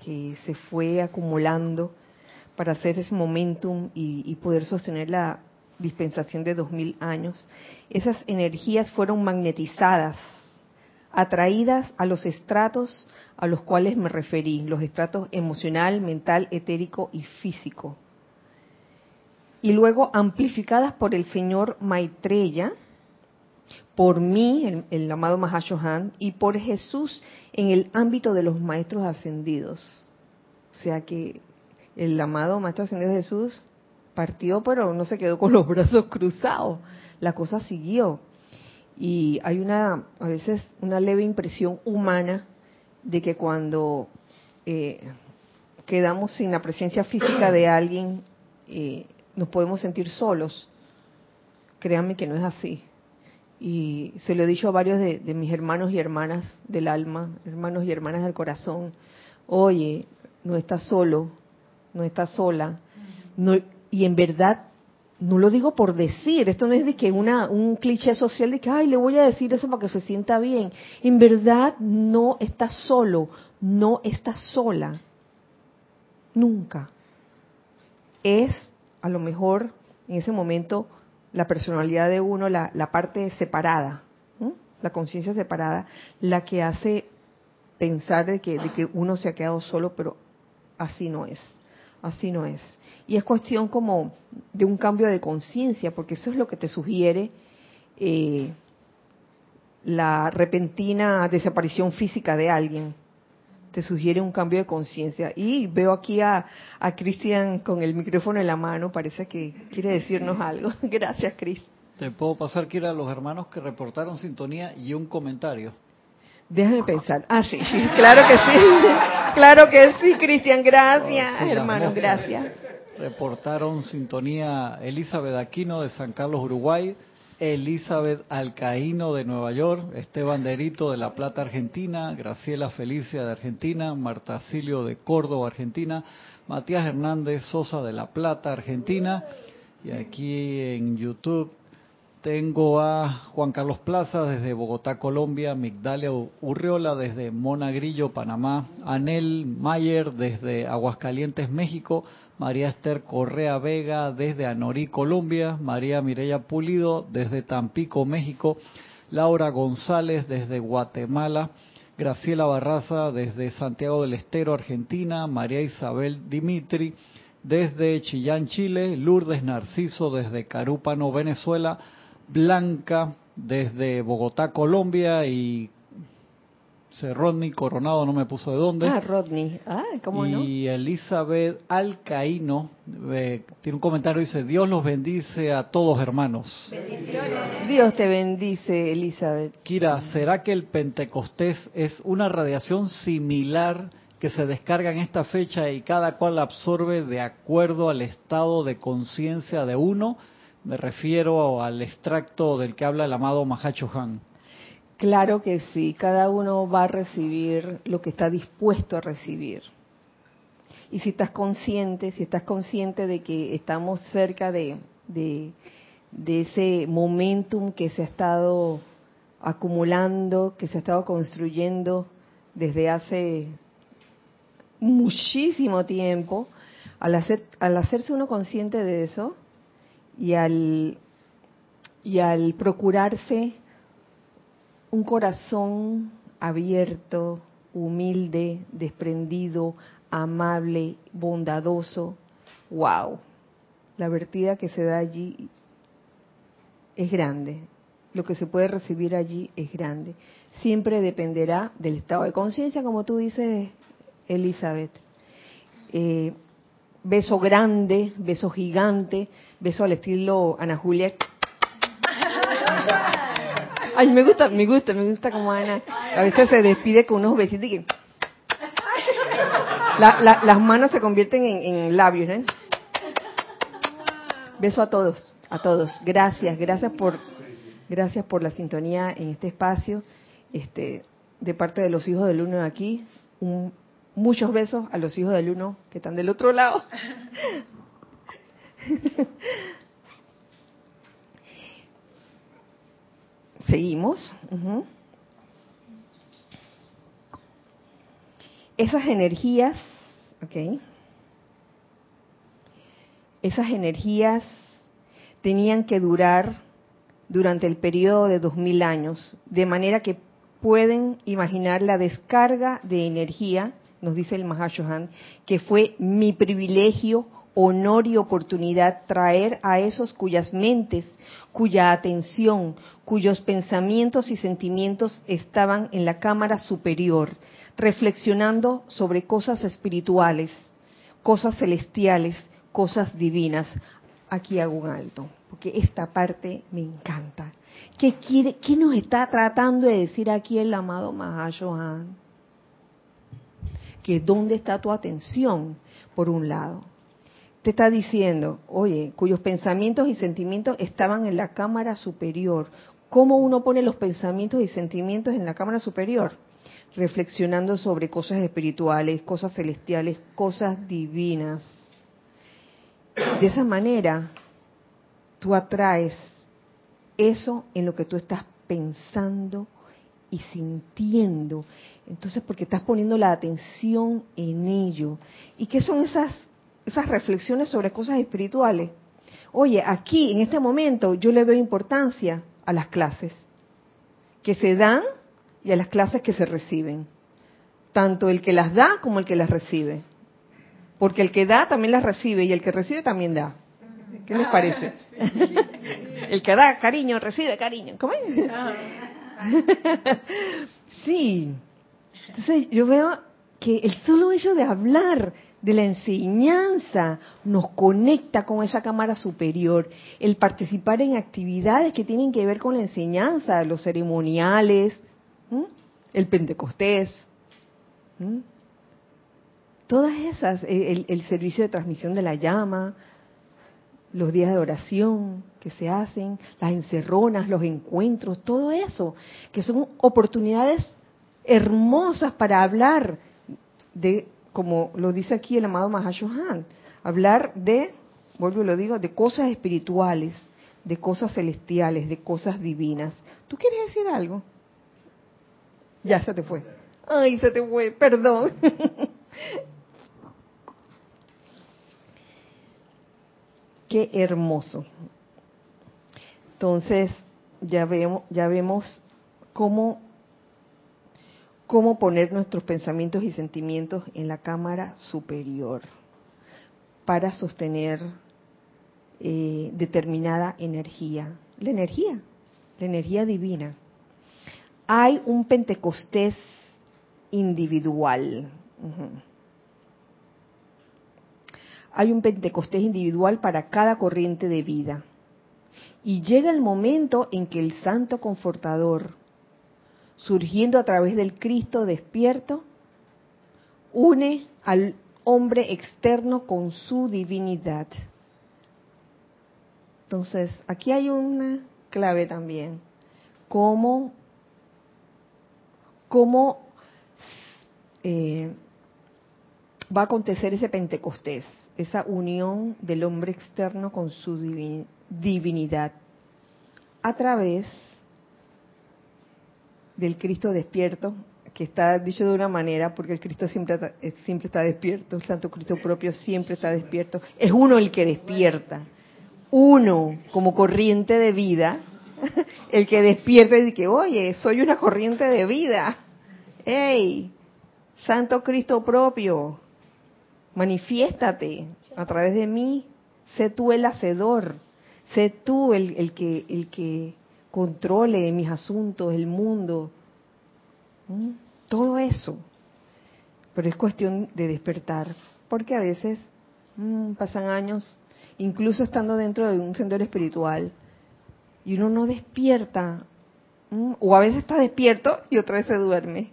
que, se fue acumulando para hacer ese momentum y, y poder sostener la, dispensación de dos mil años, esas energías fueron magnetizadas, atraídas a los estratos a los cuales me referí, los estratos emocional, mental, etérico y físico. Y luego amplificadas por el señor Maitreya, por mí, el, el amado Mahashohan, y por Jesús en el ámbito de los maestros ascendidos. O sea que el amado Maestro Ascendido Jesús partió, pero no se quedó con los brazos cruzados. La cosa siguió. Y hay una, a veces, una leve impresión humana de que cuando eh, quedamos sin la presencia física de alguien, eh, nos podemos sentir solos. Créanme que no es así. Y se lo he dicho a varios de, de mis hermanos y hermanas del alma, hermanos y hermanas del corazón. Oye, no estás solo, no estás sola. No, y en verdad no lo digo por decir, esto no es de que una, un cliché social de que, ay, le voy a decir eso para que se sienta bien. En verdad no estás solo, no estás sola. Nunca. Es a lo mejor en ese momento la personalidad de uno, la, la parte separada, la conciencia separada, la que hace pensar de que, de que uno se ha quedado solo, pero así no es. Así no es. Y es cuestión como de un cambio de conciencia, porque eso es lo que te sugiere eh, la repentina desaparición física de alguien. Te sugiere un cambio de conciencia. Y veo aquí a, a Cristian con el micrófono en la mano, parece que quiere decirnos algo. Gracias, Cris. Te puedo pasar, Kira, a los hermanos que reportaron sintonía y un comentario. Déjame pensar. Ah, sí, sí, claro que sí. Claro que sí, Cristian, gracias, hermano, gracias. Reportaron sintonía Elizabeth Aquino de San Carlos, Uruguay, Elizabeth Alcaíno de Nueva York, Esteban Derito de La Plata, Argentina, Graciela Felicia de Argentina, Marta Silio de Córdoba, Argentina, Matías Hernández Sosa de La Plata, Argentina, y aquí en YouTube tengo a Juan Carlos Plaza desde Bogotá, Colombia, Migdalia Urriola desde Monagrillo, Panamá, Anel Mayer desde Aguascalientes, México, María Esther Correa Vega desde Anorí, Colombia, María Mireya Pulido desde Tampico, México, Laura González desde Guatemala, Graciela Barraza desde Santiago del Estero, Argentina, María Isabel Dimitri desde Chillán, Chile, Lourdes Narciso desde Carúpano, Venezuela, Blanca desde Bogotá, Colombia y Rodney Coronado, no me puso de dónde. Ah, Rodney. Ah, ¿cómo y no? Y Elizabeth Alcaíno eh, tiene un comentario, dice, Dios los bendice a todos hermanos. Dios te bendice, Elizabeth. Kira, ¿será que el Pentecostés es una radiación similar que se descarga en esta fecha y cada cual la absorbe de acuerdo al estado de conciencia de uno? Me refiero al extracto del que habla el amado Mahacho Han. Claro que sí, cada uno va a recibir lo que está dispuesto a recibir. Y si estás consciente, si estás consciente de que estamos cerca de, de, de ese momentum que se ha estado acumulando, que se ha estado construyendo desde hace muchísimo tiempo, al, hacer, al hacerse uno consciente de eso y al, y al procurarse un corazón abierto, humilde, desprendido, amable, bondadoso, wow, la vertida que se da allí es grande, lo que se puede recibir allí es grande. Siempre dependerá del estado de conciencia, como tú dices, Elizabeth. Eh, beso grande, beso gigante, beso al estilo Ana Julia. Ay, me gusta, me gusta, me gusta como Ana. A veces se despide con unos besitos y que... La, la, las manos se convierten en, en labios, ¿eh? Beso a todos, a todos. Gracias, gracias por, gracias por la sintonía en este espacio. Este, de parte de los hijos del uno de aquí, un, muchos besos a los hijos del uno que están del otro lado. Seguimos. Esas energías, ok. Esas energías tenían que durar durante el periodo de dos mil años, de manera que pueden imaginar la descarga de energía, nos dice el Mahashohan, que fue mi privilegio, honor y oportunidad traer a esos cuyas mentes, cuya atención, cuyos pensamientos y sentimientos estaban en la cámara superior, reflexionando sobre cosas espirituales, cosas celestiales, cosas divinas. Aquí hago un alto, porque esta parte me encanta. ¿Qué, quiere, qué nos está tratando de decir aquí el amado Mahashohan? Que dónde está tu atención, por un lado. Te está diciendo, oye, cuyos pensamientos y sentimientos estaban en la cámara superior. ¿Cómo uno pone los pensamientos y sentimientos en la cámara superior? Reflexionando sobre cosas espirituales, cosas celestiales, cosas divinas. De esa manera, tú atraes eso en lo que tú estás pensando y sintiendo. Entonces, porque estás poniendo la atención en ello. ¿Y qué son esas, esas reflexiones sobre cosas espirituales? Oye, aquí, en este momento, yo le doy importancia a las clases que se dan y a las clases que se reciben. Tanto el que las da como el que las recibe. Porque el que da también las recibe y el que recibe también da. ¿Qué les parece? El que da cariño recibe cariño. ¿Cómo es? Sí. Entonces yo veo que el solo hecho de hablar de la enseñanza nos conecta con esa cámara superior. El participar en actividades que tienen que ver con la enseñanza, los ceremoniales, el Pentecostés, todas esas, el, el servicio de transmisión de la llama, los días de oración que se hacen, las encerronas, los encuentros, todo eso, que son oportunidades hermosas para hablar de, como lo dice aquí el amado Mahashohan, hablar de, vuelvo y lo digo, de cosas espirituales, de cosas celestiales, de cosas divinas. ¿Tú quieres decir algo? Ya se te fue. Ay, se te fue, perdón. Qué hermoso. Entonces, ya vemos, cómo, cómo poner nuestros pensamientos y sentimientos en la cámara superior para sostener eh, determinada energía. La energía, la energía divina. Hay un Pentecostés individual. Hay un Pentecostés individual para cada corriente de vida. Y llega el momento en que el Santo Confortador, surgiendo a través del Cristo despierto, une al hombre externo con su divinidad. Entonces, aquí hay una clave también. ¿Cómo, cómo eh, va a acontecer ese Pentecostés? Esa unión del hombre externo con su divinidad a través del Cristo despierto, que está dicho de una manera, porque el Cristo siempre, siempre está despierto, el Santo Cristo propio siempre está despierto, es uno el que despierta uno como corriente de vida, el que despierta y dice, oye, soy una corriente de vida. ¡Ey! Santo Cristo propio, manifiéstate a través de mí, sé tú el hacedor, sé tú el, que, el que controle mis asuntos, el mundo, ¿Mm? todo eso. Pero es cuestión de despertar, porque a veces mm, pasan años incluso estando dentro de un sendero espiritual, y uno no despierta, o a veces está despierto y otra vez se duerme.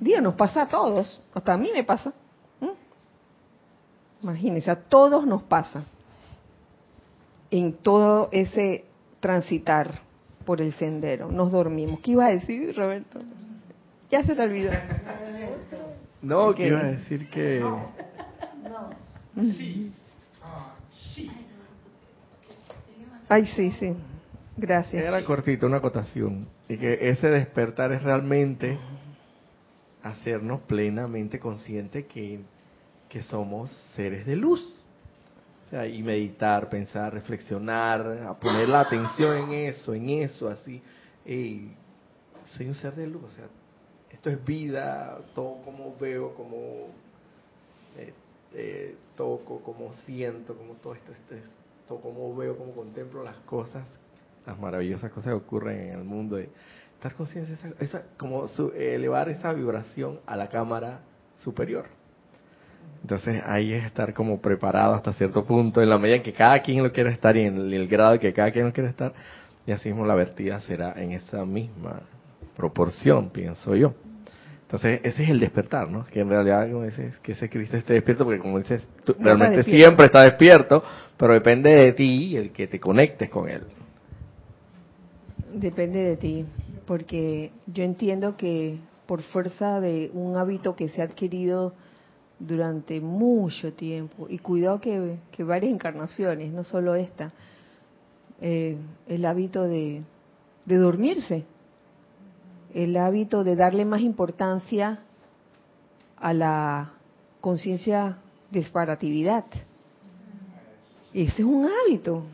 Dios, nos pasa a todos, hasta a mí me pasa. Imagínense, a todos nos pasa en todo ese transitar por el sendero. Nos dormimos. ¿Qué iba a decir, Roberto? Ya se te olvidó. No, que iba a decir que... No. no. Sí. Ay, sí, sí. Gracias. Era cortito, una acotación. Y que ese despertar es realmente hacernos plenamente conscientes que, que somos seres de luz. Y meditar, pensar, reflexionar, a poner la atención en eso, en eso, así. Y soy un ser de luz, o sea, esto es vida, todo como veo, como eh, eh, toco, como siento, como todo esto, esto, cómo veo, cómo contemplo las cosas, las maravillosas cosas que ocurren en el mundo. Y estar consciente, esa, esa, como elevar esa vibración a la cámara superior. Entonces ahí es estar como preparado hasta cierto punto, en la medida en que cada quien lo quiere estar y en el, grado que cada quien lo quiere estar, y así mismo la vertida será en esa misma proporción, pienso yo. Entonces, ese es el despertar, ¿no? Que en realidad, como dices, que ese Cristo esté despierto, porque como dices, realmente siempre está despierto, pero depende de ti el que te conectes con Él. Depende de ti, porque yo entiendo que por fuerza de un hábito que se ha adquirido durante mucho tiempo, y cuidado que, varias encarnaciones, no solo esta, eh, el hábito de, de dormirse. El hábito de darle más importancia a la conciencia de separatividad. Ese es un hábito,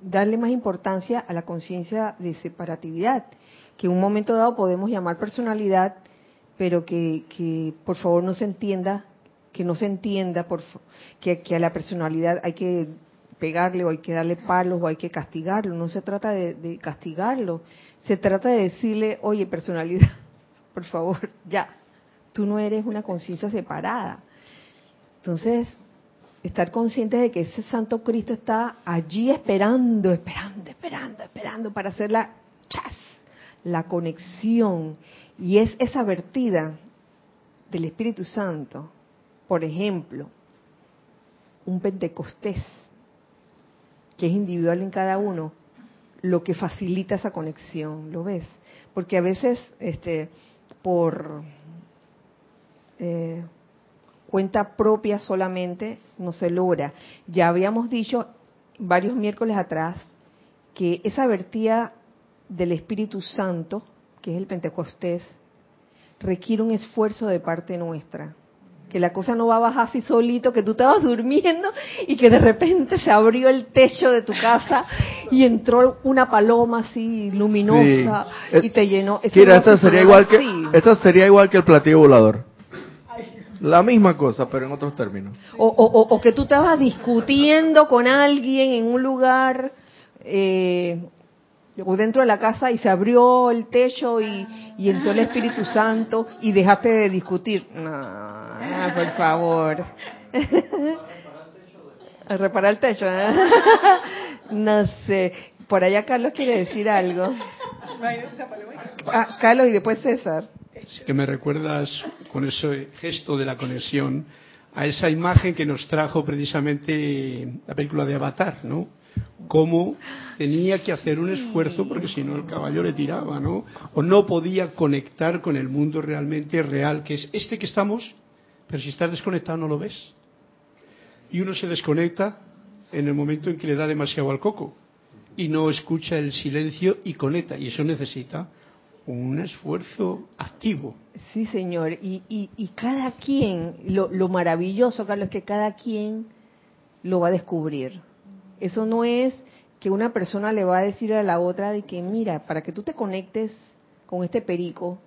darle más importancia a la conciencia de separatividad, que en un momento dado podemos llamar personalidad, pero que, que por favor no se entienda, que no se entienda por, que, que a la personalidad hay que pegarle o hay que darle palos o hay que castigarlo. No se trata de, castigarlo, se trata de decirle, oye, personalidad, por favor, ya, tú no eres una conciencia separada. Entonces, estar consciente de que ese Santo Cristo está allí esperando, esperando, esperando, esperando para hacer la chas, la conexión. Y es esa vertida del Espíritu Santo, por ejemplo, un Pentecostés que es individual en cada uno, lo que facilita esa conexión, ¿lo ves? Porque a veces, este, por eh, cuenta propia solamente, no se logra. Ya habíamos dicho varios miércoles atrás que esa vertida del Espíritu Santo, que es el Pentecostés, requiere un esfuerzo de parte nuestra que la cosa no va a bajar así solito, que tú estabas durmiendo y que de repente se abrió el techo de tu casa y entró una paloma así luminosa Sí. y te llenó. Mira, sería igual que esto sería igual que el platillo volador. La misma cosa, pero en otros términos. O, o- o- o que tú estabas discutiendo con alguien en un lugar eh, o dentro de la casa y se abrió el techo y, entró el Espíritu Santo y dejaste de discutir. No, por favor. A reparar el techo. ¿eh? No sé. Por allá Carlos quiere decir algo. Ah, Carlos y después César. Que me recuerdas con ese gesto de la conexión a esa imagen que nos trajo precisamente la película de Avatar, ¿no? Cómo tenía que hacer un esfuerzo porque si no el caballo le tiraba, ¿no? O no podía conectar con el mundo realmente real, que es este que estamos, pero si estás desconectado no lo ves. Y uno se desconecta en el momento en que le da demasiado al coco y no escucha el silencio y conecta. Y eso necesita un esfuerzo activo. Sí, señor. Y, y, y cada quien, lo, lo maravilloso, Carlos, es que cada quien lo va a descubrir. Eso no es que una persona le va a decir a la otra de que, mira, para que tú te conectes con este perico,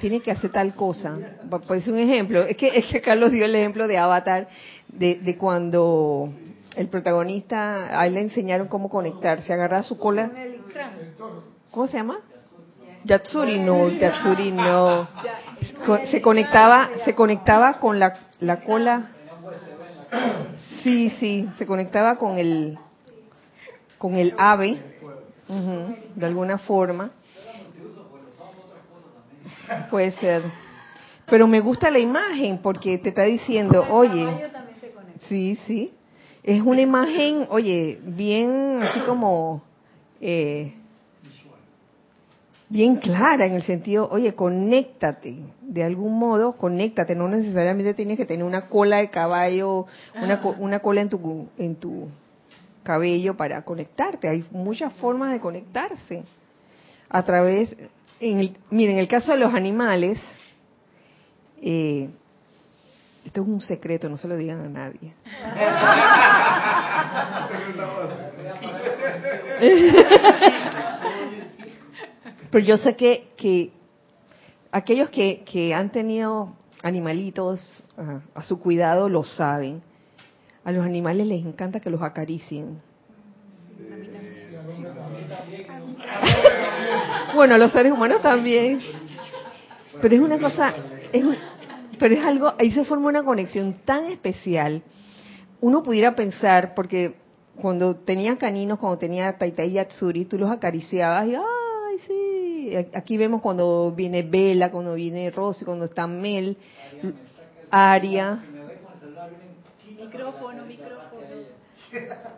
tienes que hacer tal cosa. Decir un ejemplo, es que, es que Carlos dio el ejemplo de Avatar, de, de cuando el protagonista, a él le enseñaron cómo conectarse, agarrar su cola. ¿Cómo se llama? Yatsuri no, Yatsuri no. Se conectaba, se conectaba con la, la cola. Sí, sí, se conectaba con el, con el ave, de alguna forma. Puede ser. Pero me gusta la imagen porque te está diciendo, oye, sí, sí, es una imagen, oye, bien así como eh, bien clara en el sentido, oye, conéctate, de algún modo, conéctate, no necesariamente tienes que tener una cola de caballo, una, co- una cola en tu, en tu cabello para conectarte, hay muchas formas de conectarse a través, en el, miren, en el caso de los animales, eh, esto es un secreto, no se lo digan a nadie. Pero yo sé que, que aquellos que, que han tenido animalitos ah, a su cuidado lo saben. A los animales les encanta que los acaricien. Bueno, a los seres humanos también. Pero es una cosa, es pero es algo, ahí se forma una conexión tan especial. Uno pudiera pensar, porque cuando tenía caninos, cuando tenía Taitai y Yatsuri, tú los acariciabas y, ay, sí. Aquí vemos cuando viene Bella, cuando viene Rosy, cuando está Mel, Aria. Micrófono, micrófono.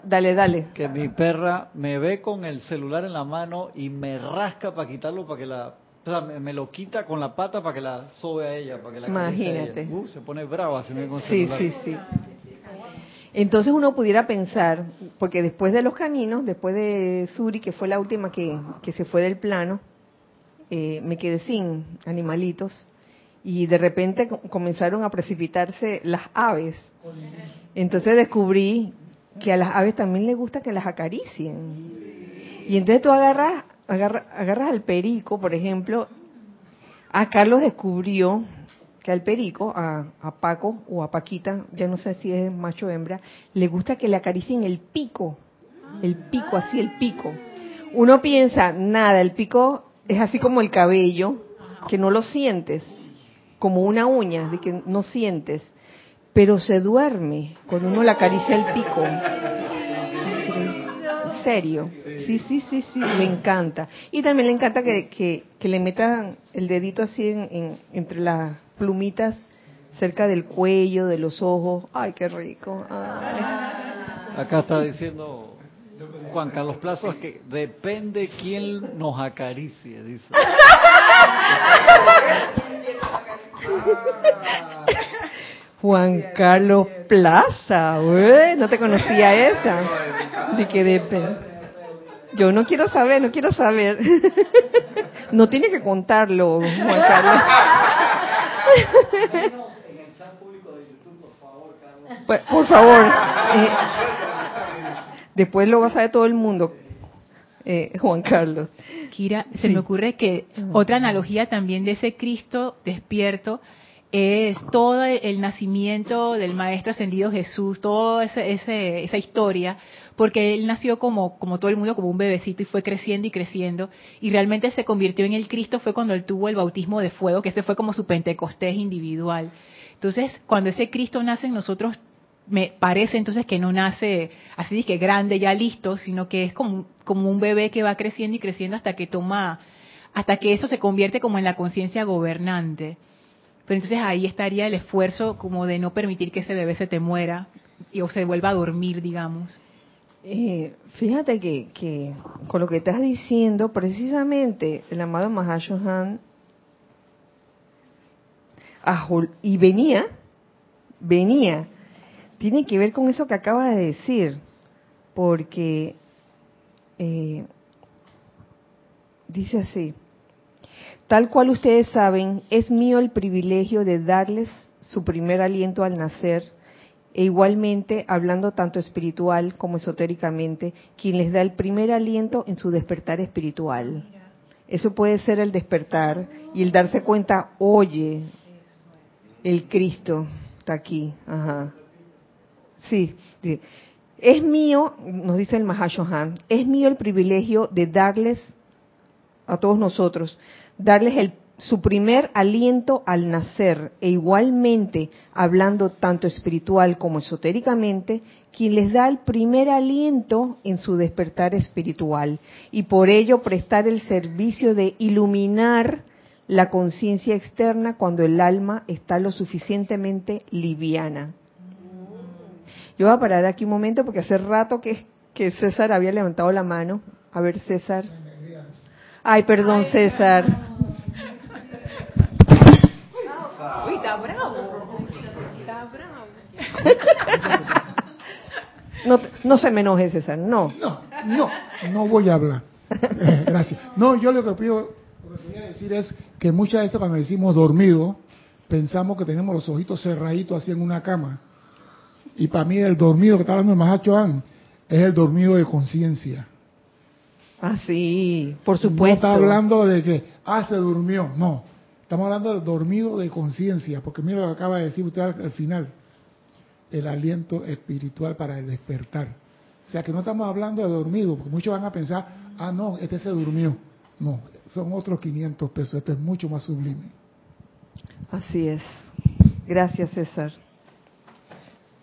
Dale, dale. Que mi perra me ve con el celular en la mano y me rasca para quitarlo, para que la... O sea, me, me lo quita con la pata para que la sobe a ella, para que la a ella. Imagínate. Uh, se pone brava si me con Sí, celular. sí, sí. Entonces uno pudiera pensar, porque después de los caninos, después de Suri, que fue la última que, que se fue del plano, eh, me quedé sin animalitos y de repente co- comenzaron a precipitarse las aves. Entonces descubrí que a las aves también les gusta que las acaricien. Y entonces tú agarras, agarra- agarras al perico, por ejemplo. A Carlos descubrió que al perico, a, a Paco o a Paquita, ya no sé si es macho o hembra, le gusta que le acaricien el pico. El pico, así el pico. Uno piensa, nada, el pico es así como el cabello, que no lo sientes, como una uña, de que no sientes, pero se duerme cuando uno le acaricia el pico. En serio. Sí, sí, sí, sí, le encanta. Y también le encanta que, que, que le metan el dedito así en, en- entre las plumitas cerca del cuello, de los ojos. Ay, qué rico. Ay. Acá está diciendo Juan Carlos Plazos que depende quién nos acaricie, dice. Juan Carlos Plaza, güey, no te conocía esa. De que depende. Yo no quiero saber, no quiero saber. No tienes que contarlo, Juan Carlos. Pues, por favor. eh, después lo va a saber todo el mundo. Eh, Juan Carlos. Kira, se me ocurre que otra analogía también de ese Cristo despierto es todo el nacimiento del Maestro Ascendido Jesús, toda ese, ese, esa historia, porque él nació como, como todo el mundo, como un bebecito y fue creciendo y creciendo, y realmente se convirtió en el Cristo fue cuando él tuvo el bautismo de fuego, que ese fue como su Pentecostés individual. Entonces, cuando ese Cristo nace en nosotros, me parece entonces que no nace así que grande, ya listo, sino que es como, como un bebé que va creciendo y creciendo hasta que toma, hasta que eso se convierte como en la conciencia gobernante. Pero entonces ahí estaría el esfuerzo como de no permitir que ese bebé se te muera y, o se vuelva a dormir, digamos. Eh, fíjate que, que, con lo que estás diciendo, precisamente el amado Mahashohan y venía, venía, tiene que ver con eso que acaba de decir, porque eh, dice así, tal cual ustedes saben, es mío el privilegio de darles su primer aliento al nacer, e igualmente, hablando tanto espiritual como esotéricamente, quien les da el primer aliento en su despertar espiritual. Eso puede ser el despertar y el darse cuenta, oye, el Cristo está aquí. Ajá. Sí, es mío, nos dice el Mahashohan, es mío el privilegio de darles a todos nosotros, darles el, su primer aliento al nacer e igualmente, hablando tanto espiritual como esotéricamente, quien les da el primer aliento en su despertar espiritual y por ello prestar el servicio de iluminar la conciencia externa cuando el alma está lo suficientemente liviana. Yo voy a parar aquí un momento porque hace rato que, que César había levantado la mano. A ver, César. Ay, perdón, César. Uy, está bravo. Está bravo. No, no se me enoje, César, no. No, no, no voy a hablar. Eh, gracias. No, yo lo que pido, lo que quería decir es que muchas veces cuando decimos dormido, pensamos que tenemos los ojitos cerraditos así en una cama. Y para mí el dormido que está hablando el Mahachohan es el dormido de conciencia. Ah, sí, por No supuesto. está hablando de que, ah, se durmió. No, estamos hablando de dormido de conciencia, porque mira lo que acaba de decir usted al, al final, el aliento espiritual para el despertar. O sea que no estamos hablando de dormido, porque muchos van a pensar, ah, no, este se durmió. No, son otros 500 pesos, esto es mucho más sublime. Así es. Gracias, César.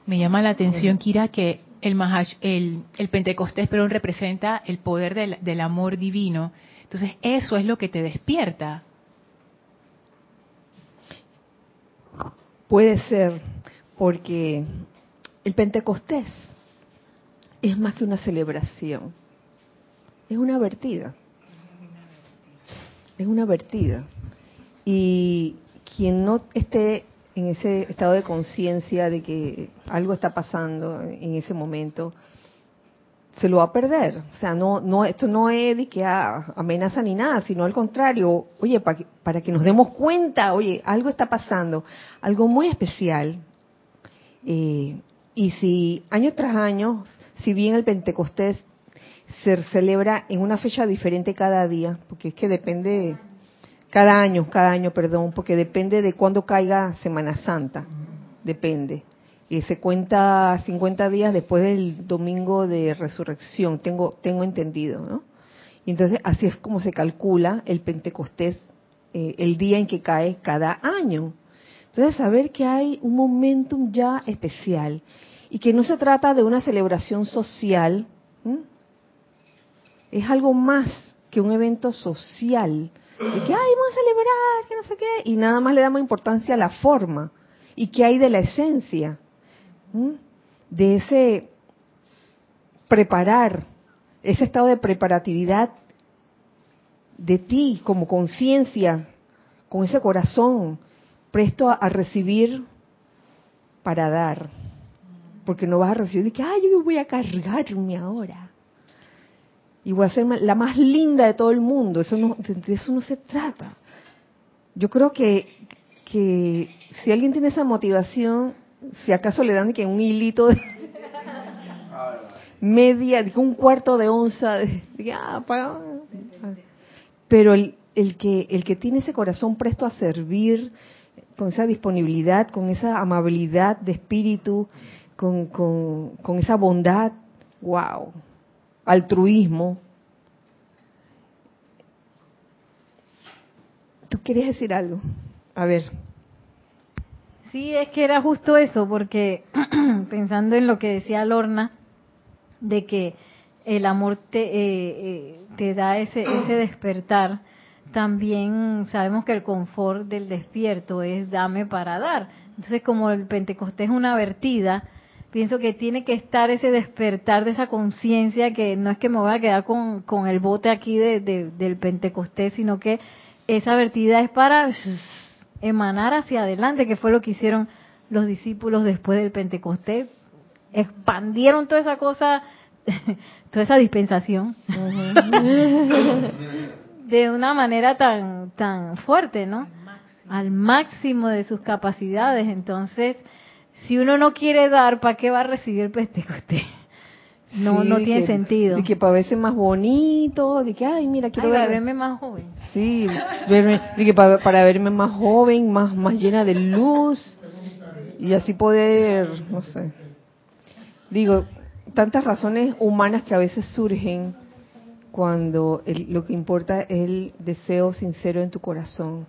Me llama la atención, Kira, que el, Mahash, el, el Pentecostés, perdón, representa el poder del, del amor divino. Entonces, eso es lo que te despierta. Puede ser, porque el Pentecostés es más que una celebración, es una vertida. Es una vertida. Y quien no esté en ese estado de conciencia de que algo está pasando en ese momento, se lo va a perder. O sea, no, no, esto no es de que ah, amenaza ni nada, sino al contrario, oye, para que, para que nos demos cuenta, oye, algo está pasando, algo muy especial. Eh, y si año tras año, si bien el Pentecostés se celebra en una fecha diferente cada día, porque es que depende, cada año, cada año, perdón, porque depende de cuándo caiga Semana Santa, depende. Y se cuenta 50 días después del domingo de resurrección, tengo, tengo entendido, ¿no? Y entonces así es como se calcula el Pentecostés, eh, el día en que cae cada año. Entonces saber que hay un momentum ya especial y que no se trata de una celebración social, es algo más que un evento social, de que, ay, vamos a celebrar, que no sé qué, y nada más le damos importancia a la forma, y que hay de la esencia, de ese preparar, ese estado de preparatividad de ti como conciencia, con ese corazón presto a, a recibir para dar. Porque no vas a recibir de que, ay, yo voy a cargarme ahora. Y voy a ser la más linda de todo el mundo. Eso no, de eso no se trata. Yo creo que, que si alguien tiene esa motivación, si acaso le dan que un hilito de, media, un cuarto de onza, ah, pero el, el, que, el que tiene ese corazón presto a servir, con esa disponibilidad, con esa amabilidad de espíritu, con, con, con esa bondad, wow, altruismo. ¿Tú quieres decir algo? A ver. Sí, es que era justo eso, porque pensando en lo que decía Lorna, de que el amor te, eh, eh, te da ese, ese despertar, también sabemos que el confort del despierto es dame para dar. Entonces, como el Pentecostés es una vertida, pienso que tiene que estar ese despertar de esa conciencia que no es que me voy a quedar con, con el bote aquí de, del Pentecostés, sino que esa vertida es para emanar hacia adelante, que fue lo que hicieron los discípulos después del Pentecostés. Expandieron toda esa cosa, toda esa dispensación. de una manera tan tan fuerte, ¿no? Al máximo de sus capacidades. Entonces, si uno no quiere dar, ¿para qué va a recibir Pentecostés? No, no tiene sentido. De que para verse más bonito, de que, ay, mira, quiero verme más joven. Sí, verme, de que para, para, verme más joven, más, más llena de luz, y así poder, no sé. Digo, tantas razones humanas que a veces surgen cuando lo que importa es el deseo sincero en tu corazón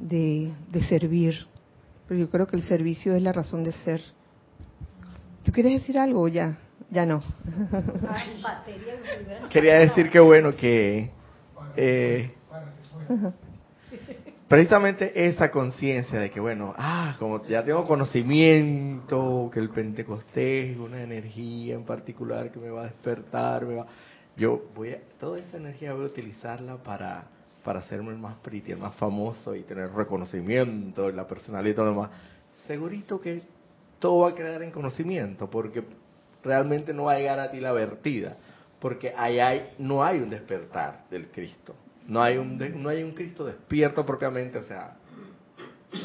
de, servir. Pero yo creo que el servicio es la razón de ser. ¿Tú quieres decir algo ya? Ya no. Quería decir que bueno que eh, precisamente esa conciencia de que bueno, ah, como ya tengo conocimiento que el Pentecostés es una energía en particular que me va a despertar, me va yo voy a, toda esa energía voy a utilizarla para, para hacerme el más pretty, el más famoso y tener reconocimiento, la personalidad y todo lo demás. Segurito que todo va a quedar en conocimiento, porque realmente no va a llegar a ti la vertida, porque ahí hay, no hay un despertar del Cristo, no hay un, no hay un Cristo despierto propiamente, o sea,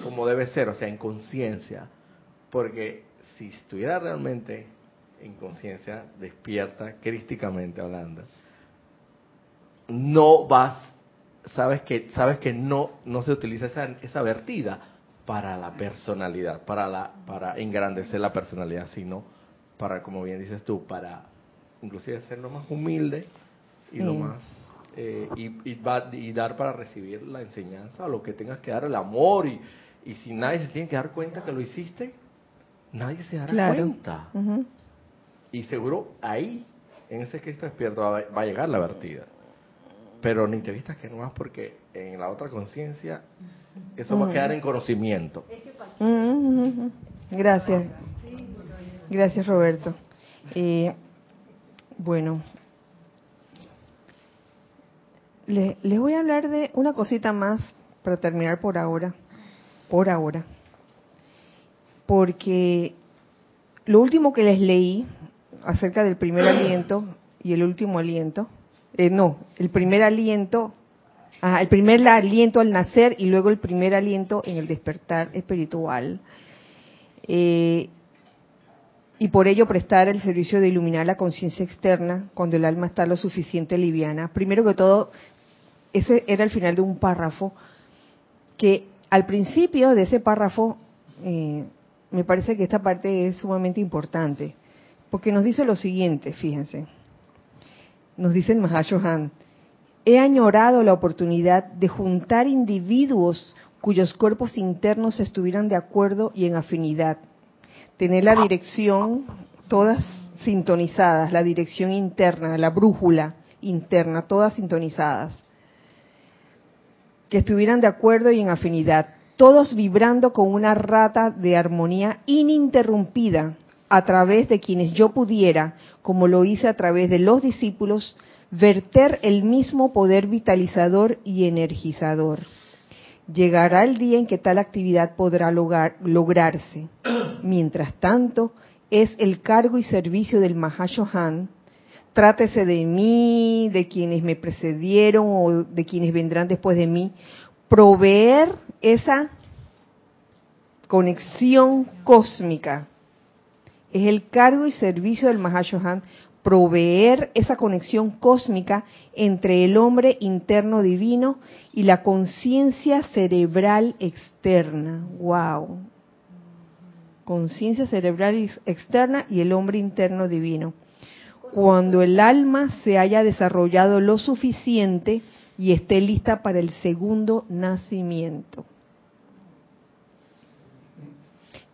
como debe ser, o sea, en conciencia, porque si estuviera realmente en conciencia despierta, crísticamente hablando, no vas, sabes que, sabes que no, no se utiliza esa, esa vertida para la personalidad, para, la, para engrandecer la personalidad, sino para, como bien dices tú, para inclusive ser lo más humilde y lo más eh, y, y, dar para recibir la enseñanza, lo que tengas que dar, el amor, y, y si nadie se tiene que dar cuenta que lo hiciste, nadie se dará cuenta. Y seguro ahí, en ese Cristo despierto, va, a llegar la vertida. Pero ni te vistas que no más porque en la otra conciencia eso va a quedar en conocimiento. Gracias. Gracias, Roberto. Eh, bueno, les voy a hablar de una cosita más para terminar por ahora. Por ahora. Porque lo último que les leí acerca del primer aliento y el último aliento. Eh, no, el primer aliento, el primer aliento al nacer y luego el primer aliento en el despertar espiritual. Eh, y por ello prestar el servicio de iluminar la conciencia externa cuando el alma está lo suficiente liviana. Primero que todo, ese era el final de un párrafo que al principio de ese párrafo eh, me parece que esta parte es sumamente importante. Porque nos dice lo siguiente, fíjense. Nos dice el Mahashohan, he añorado la oportunidad de juntar individuos cuyos cuerpos internos estuvieran de acuerdo y en afinidad. Tener la dirección, todas sintonizadas, la dirección interna, la brújula interna, todas sintonizadas. Que estuvieran de acuerdo y en afinidad, todos vibrando con una rata de armonía ininterrumpida, a través de quienes yo pudiera, como lo hice a través de los discípulos, verter el mismo poder vitalizador y energizador. Llegará el día en que tal actividad podrá lograrse. Mientras tanto, es el cargo y servicio del Mahashohan, trátese de mí, de quienes me precedieron o de quienes vendrán después de mí, proveer esa conexión cósmica es el cargo y servicio del Mahashohan proveer esa conexión cósmica entre el hombre interno divino y la conciencia cerebral externa. ¡Wow! Conciencia cerebral externa y el hombre interno divino. Cuando el alma se haya desarrollado lo suficiente y esté lista para el segundo nacimiento.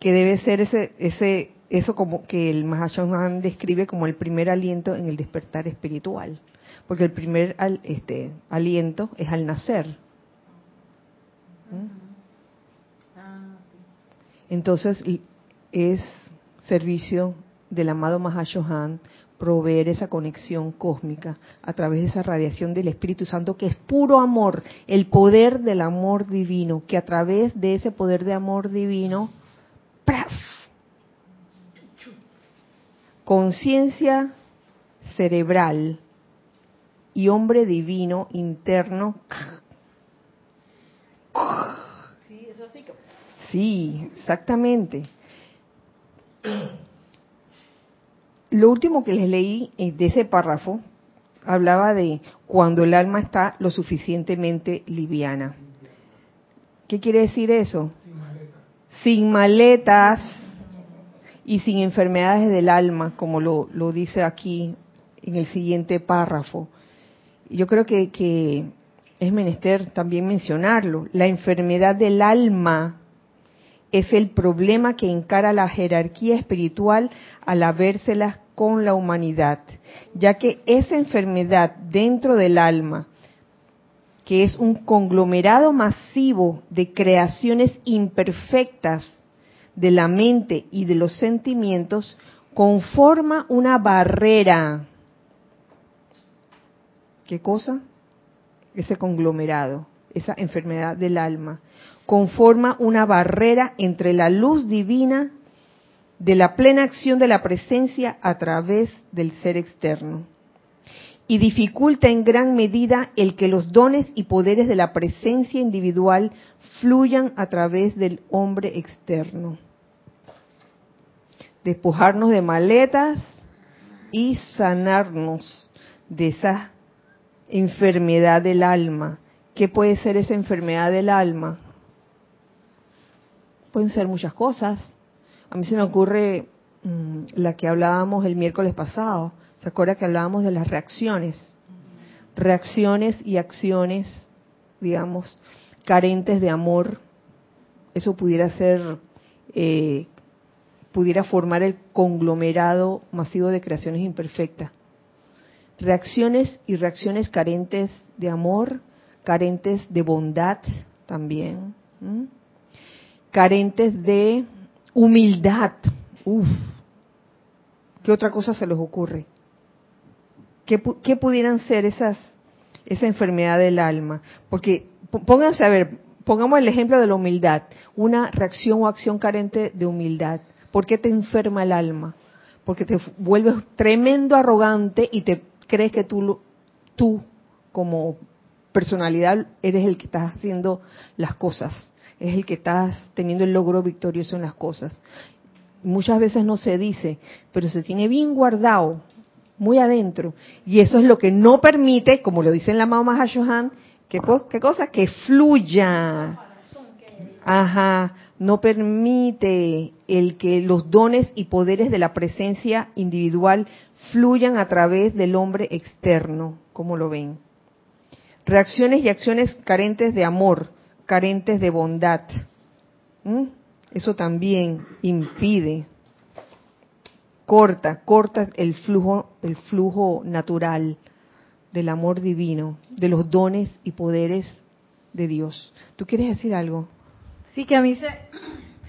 Que debe ser ese, ese eso como que el Mahashohan describe como el primer aliento en el despertar espiritual, porque el primer este, aliento es al nacer. ¿Mm? Entonces es servicio del amado Mahashohan proveer esa conexión cósmica a través de esa radiación del Espíritu Santo que es puro amor, el poder del amor divino, que a través de ese poder de amor divino, ¡praf! Conciencia cerebral y hombre divino interno. Sí, exactamente. Lo último que les leí de ese párrafo hablaba de cuando el alma está lo suficientemente liviana. ¿Qué quiere decir eso? Sin maletas y sin enfermedades del alma, como lo, dice aquí en el siguiente párrafo. Yo creo que, que es menester también mencionarlo. La enfermedad del alma es el problema que encara la jerarquía espiritual al habérselas con la humanidad, ya que esa enfermedad dentro del alma, que es un conglomerado masivo de creaciones imperfectas de la mente y de los sentimientos conforma una barrera. ¿Qué cosa? Ese conglomerado, esa enfermedad del alma, conforma una barrera entre la luz divina de la plena acción de la presencia a través del ser externo y dificulta en gran medida el que los dones y poderes de la presencia individual fluyan a través del hombre externo despojarnos de maletas y sanarnos de esa enfermedad del alma. ¿Qué puede ser esa enfermedad del alma? Pueden ser muchas cosas. A mí se me ocurre mm, la que hablábamos el miércoles pasado. ¿Se acuerda que hablábamos de las reacciones? Reacciones y acciones, digamos, carentes de amor. Eso pudiera ser eh, pudiera formar el conglomerado masivo de creaciones imperfectas. Reacciones y reacciones carentes de amor, carentes de bondad también, carentes de humildad. Uf, ¿qué otra cosa se les ocurre? ¿Qué, qué pudieran ser esas, esa enfermedad del alma? Porque pónganse a ver, pongamos el ejemplo de la humildad, una reacción o acción carente de humildad ¿Por qué te enferma el alma? Porque te vuelves tremendo arrogante y te crees que tú, tú como personalidad eres el que estás haciendo las cosas, es el que estás teniendo el logro victorioso en las cosas. Muchas veces no se dice, pero se tiene bien guardado, muy adentro. Y eso es lo que no permite, como lo dice en la Mama Hashohan, ¿qué, ¿qué cosa? Que fluya. Ajá, no permite el que los dones y poderes de la presencia individual fluyan a través del hombre externo, como lo ven. Reacciones y acciones carentes de amor, carentes de bondad. Eso también impide, corta, corta el flujo, el flujo natural del amor divino, de los dones y poderes de Dios. ¿Tú quieres decir algo? Sí, que a mí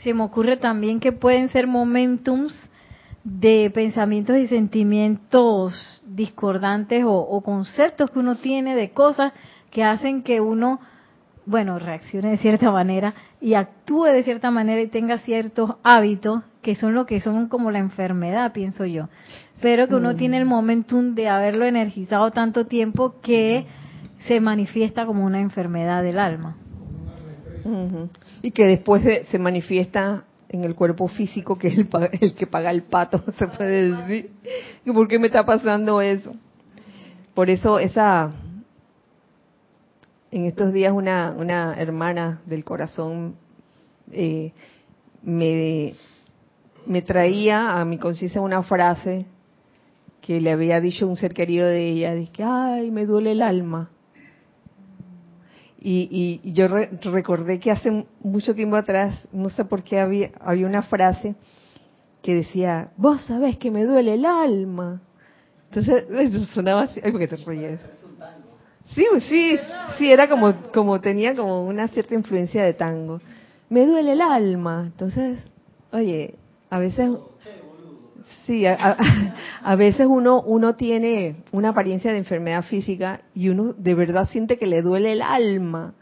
se, me ocurre también que pueden ser momentums de pensamientos y sentimientos discordantes o, conceptos que uno tiene de cosas que hacen que uno, bueno, reaccione de cierta manera y actúe de cierta manera y tenga ciertos hábitos que son lo que son como la enfermedad, pienso yo. Pero que uno tiene el momentum de haberlo energizado tanto tiempo que se manifiesta como una enfermedad del alma y que después se, manifiesta en el cuerpo físico que es el, el que paga el pato, se puede decir. ¿Y por qué me está pasando eso? Por eso esa en estos días una, una hermana del corazón eh, me, me traía a mi conciencia una frase que le había dicho un ser querido de ella, dije, ay, me duele el alma. Y, y yo re- recordé que hace mucho tiempo atrás, no sé por qué había, había una frase que decía, vos sabés que me duele el alma. Entonces, eso sonaba así, ay, ¿por qué te ríes? Sí, pues sí, sí, era como, como tenía como una cierta influencia de tango. Me duele el alma. Entonces, oye, a veces, sí, a, a- veces uno, uno tiene una apariencia de enfermedad física y uno de verdad siente que le duele el alma.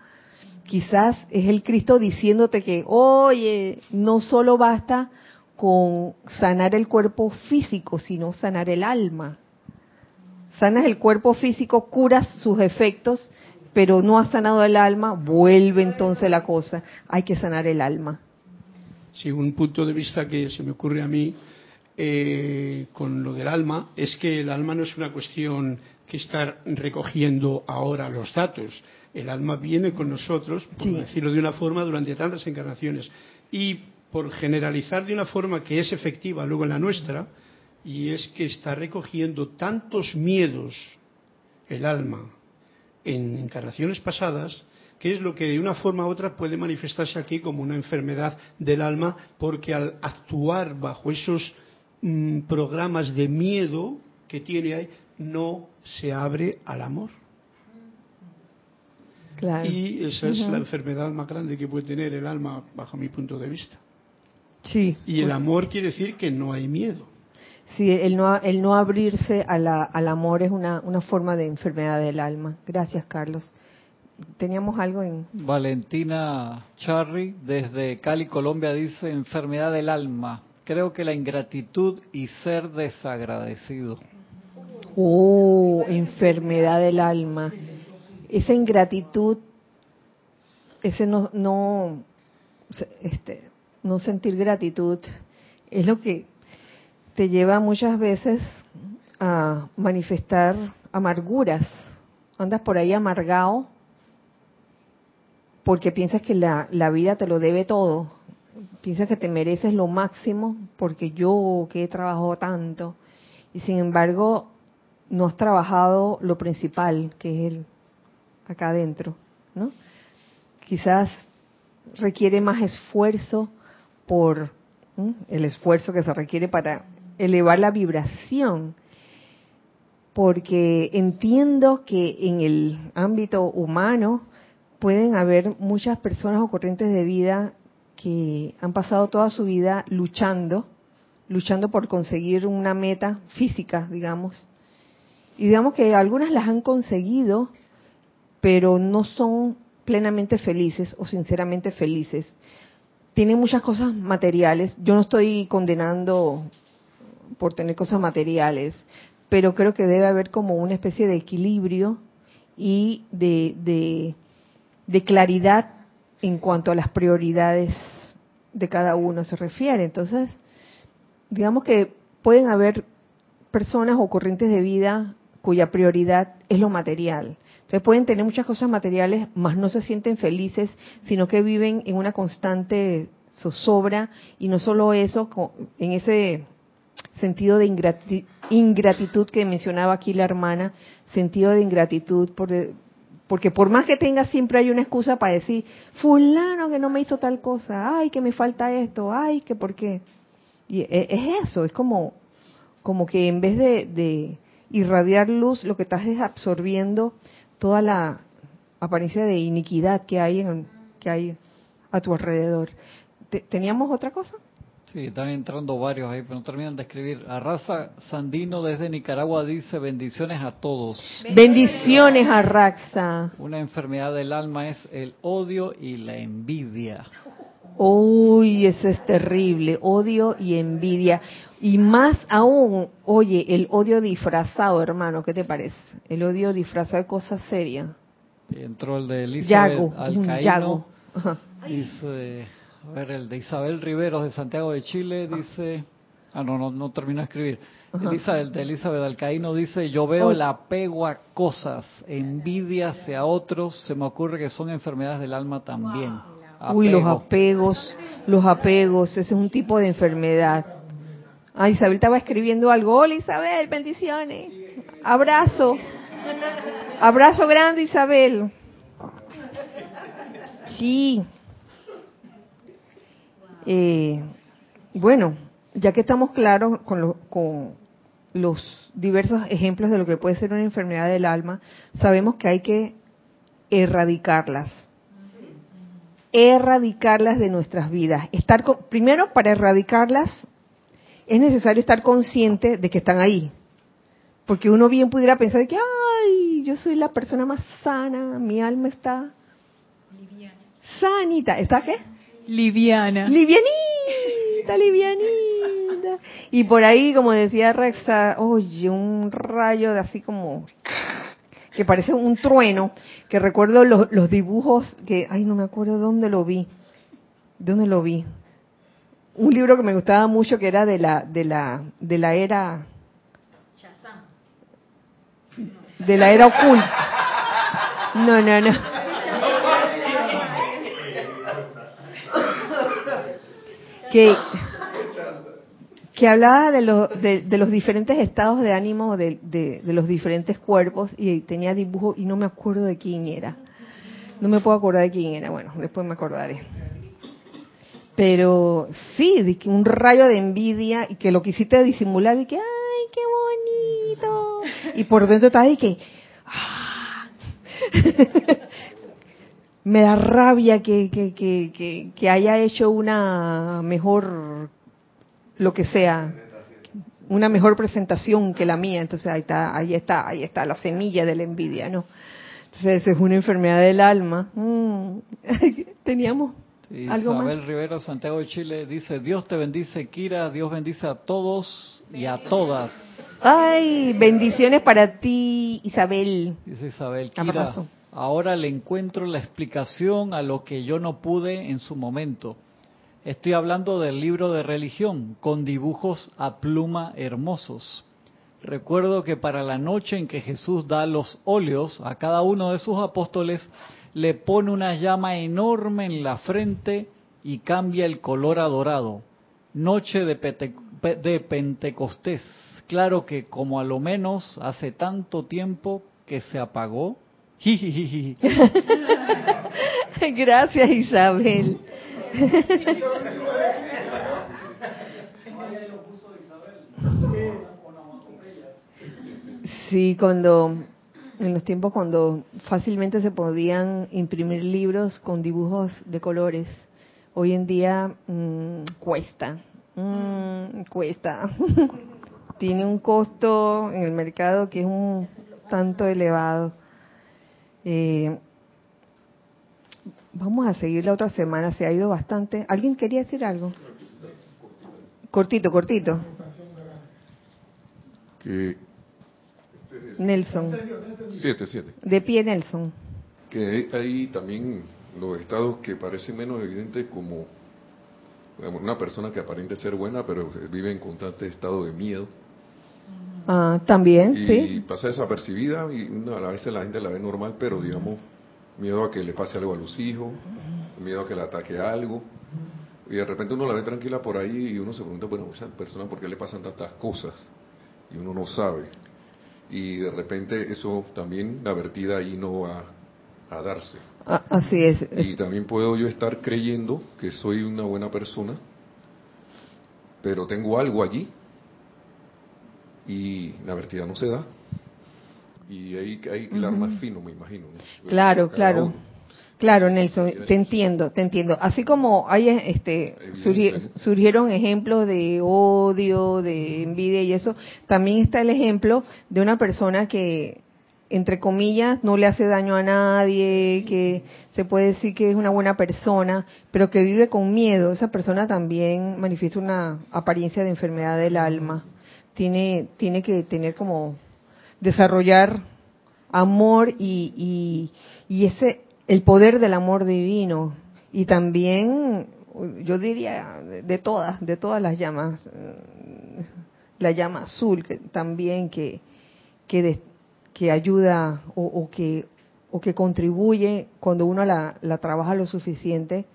Quizás es el Cristo diciéndote que, oye, no solo basta con sanar el cuerpo físico, sino sanar el alma sanas el cuerpo físico, curas sus efectos, pero no has sanado el alma, vuelve entonces la cosa. Hay que sanar el alma. Sí, un punto de vista que se me ocurre a mí eh, con lo del alma es que el alma no es una cuestión que estar recogiendo ahora los datos. El alma viene con nosotros, por Sí. decirlo de una forma, durante tantas encarnaciones. Y por generalizar de una forma que es efectiva luego en la nuestra, y es que está recogiendo tantos miedos el alma en encarnaciones pasadas, que es lo que de una forma u otra puede manifestarse aquí como una enfermedad del alma, porque al actuar bajo esos mm, programas de miedo que tiene ahí, no se abre al amor. Claro. Y esa es la enfermedad más grande que puede tener el alma bajo mi punto de vista. Sí. Y el amor quiere decir que no hay miedo. Sí, el no, el no abrirse a la- al amor es una, una forma de enfermedad del alma. Gracias, Carlos. Teníamos algo en... Valentina Charry desde Cali, Colombia dice enfermedad del alma. Creo que la ingratitud y ser desagradecido. Oh, enfermedad del alma. Esa ingratitud, ese no, no, este, no sentir gratitud, es lo que te lleva muchas veces a manifestar amarguras. Andas por ahí amargado porque piensas que la, la vida te lo debe todo. Piensas que te mereces lo máximo porque yo que he trabajado tanto. Y sin embargo, no has trabajado lo principal, que es el acá adentro, ¿no? Quizás requiere más esfuerzo por el esfuerzo que se requiere para elevar la vibración, porque entiendo que en el ámbito humano pueden haber muchas personas o corrientes de vida que han pasado toda su vida luchando, luchando por conseguir una meta física, digamos, y digamos que algunas las han conseguido, pero no son plenamente felices o sinceramente felices. Tienen muchas cosas materiales. Yo no estoy condenando por tener cosas materiales, pero creo que debe haber como una especie de equilibrio y de, de, de claridad en cuanto a las prioridades de cada uno se refiere. Entonces, digamos que pueden haber personas o corrientes de vida cuya prioridad es lo material. Entonces pueden tener muchas cosas materiales, mas no se sienten felices, sino que viven en una constante zozobra y no solo eso, en ese sentido de ingrati- ingratitud que mencionaba aquí la hermana, sentido de ingratitud por, porque por más que tenga siempre hay una excusa para decir, fulano que no me hizo tal cosa, ay que me falta esto, ay que por qué. Y e- es eso, es como, como que en vez de, irradiar luz, lo que estás es absorbiendo toda la apariencia de iniquidad que hay en, que hay a tu alrededor. Te- ¿Teníamos otra cosa? Sí, están entrando varios ahí, pero no terminan de escribir. Arraza Sandino desde Nicaragua dice bendiciones a todos. Bendiciones a Raxa. Una enfermedad del alma es el odio y la envidia. Uy, eso es terrible, odio y envidia. Y más aún, oye, el odio disfrazado, hermano, ¿qué te parece? El odio disfrazado de cosas serias. Y entró el de Elizabeth Yago, Alcaíno. yago. Dice, A ver, el de Isabel Riveros de Santiago de Chile dice, ah no, no, no terminó de escribir. Elizabeth, de Elizabeth Alcaíno dice, yo veo el apego a cosas, envidia hacia otros, se me ocurre que son enfermedades del alma también. Uy, los Apego. apegos, los apegos, ese es un tipo de enfermedad. Ah, Isabel estaba escribiendo algo. Hola Isabel, bendiciones. Abrazo. Abrazo grande Isabel. Sí. Eh, bueno, ya que estamos claros con, lo- con los diversos ejemplos de lo que puede ser una enfermedad del alma, sabemos que hay que erradicarlas erradicarlas de nuestras vidas. Estar con- primero para erradicarlas es necesario estar consciente de que están ahí. Porque uno bien pudiera pensar que, ay, yo soy la persona más sana, mi alma está sanita. ¿Está qué? Liviana. Livianita, livianita. Y por ahí, como decía Rexa, oye, un rayo de así como que parece un trueno, que recuerdo los, los dibujos que, ay, no me acuerdo dónde lo vi, dónde lo vi. Un libro que me gustaba mucho que era de la, de la, de la era, de la era oculta. No, no, no. Que, que hablaba de, lo- de, de los diferentes estados de ánimo de, de- de los diferentes cuerpos y tenía dibujo y no me acuerdo de quién era. No me puedo acordar de quién era. Bueno, después me acordaré. Pero sí, un rayo de envidia y que lo quisiste disimular y que, ay, qué bonito. Y por dentro estás y que, ah. me da rabia que, que, que, haya hecho una mejor, lo que sea, una mejor presentación que la mía. Entonces ahí está, ahí está, ahí está la semilla de la envidia, ¿no? Entonces es una enfermedad del alma. Mm. Teníamos Sí, algo Isabel más. Rivero, Santiago de Chile, dice, Dios te bendice, Kira, Dios bendice a todos y a todas. Ay, bendiciones para ti, Isabel. Dice Isabel, Kira, abrazo. Ahora le encuentro la explicación a lo que yo no pude en su momento. Estoy hablando del libro de religión, con dibujos a pluma hermosos. Recuerdo que para la noche en que Jesús da los óleos a cada uno de sus apóstoles, le pone una llama enorme en la frente y cambia el color a dorado. Noche de, de Pentecostés. Claro que como a lo menos hace tanto tiempo que se apagó. Gracias, Isabel. Sí, cuando en los tiempos cuando fácilmente se podían imprimir libros con dibujos de colores, hoy en día mm, cuesta, mm, cuesta. Tiene un costo en el mercado que es un tanto elevado. Eh, vamos a seguir la otra semana, se ha ido bastante. ¿Alguien quería decir algo? Cortito, cortito. que Nelson, siete, siete. de pie Nelson. Que hay también los estados que parecen menos evidentes como digamos, una persona que aparente ser buena pero vive en constante estado de miedo Ah, también, y sí. pasa desapercibida y una- a veces la gente la ve normal pero digamos miedo a que le pase algo a los hijos, miedo a que le ataque algo y de repente uno la ve tranquila por ahí y uno se pregunta, bueno, esa persona por qué le pasan tantas cosas y uno no sabe y de repente eso también la vertida ahí no va a darse. Ah, así es. es- Y también puedo yo estar creyendo que soy una buena persona, pero tengo algo allí y la vertida no se da. Y que hilar más fino, me imagino. ¿no? Claro, Cada claro. uno. Claro, Nelson, te entiendo, te entiendo. Así como hay este surgieron ejemplos de odio, de envidia y eso, también está el ejemplo de una persona que entre comillas no le hace daño a nadie, que se puede decir que es una buena persona, pero que vive con miedo. Esa persona también manifiesta una apariencia de enfermedad del alma. Tiene tiene que tener como desarrollar amor y, y, y ese el poder del amor divino. Y también yo diría de todas, de todas las llamas, eh, la llama azul que también que que, ayuda o, que o que contribuye cuando uno la, la trabaja lo suficiente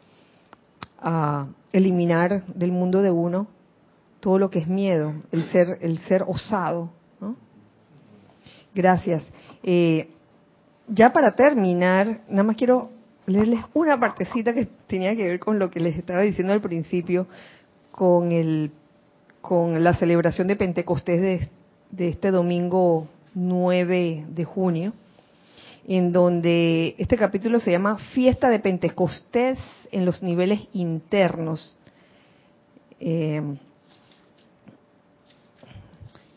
a eliminar del mundo de uno todo lo que es miedo, el ser el ser osado. Gracias. Eh, ya para terminar, nada más quiero leerles una partecita que tenía que ver con lo que les estaba diciendo al principio, con el con la celebración de Pentecostés de, de este domingo 9 de junio, en donde este capítulo se llama Fiesta de Pentecostés en los niveles internos. Eh,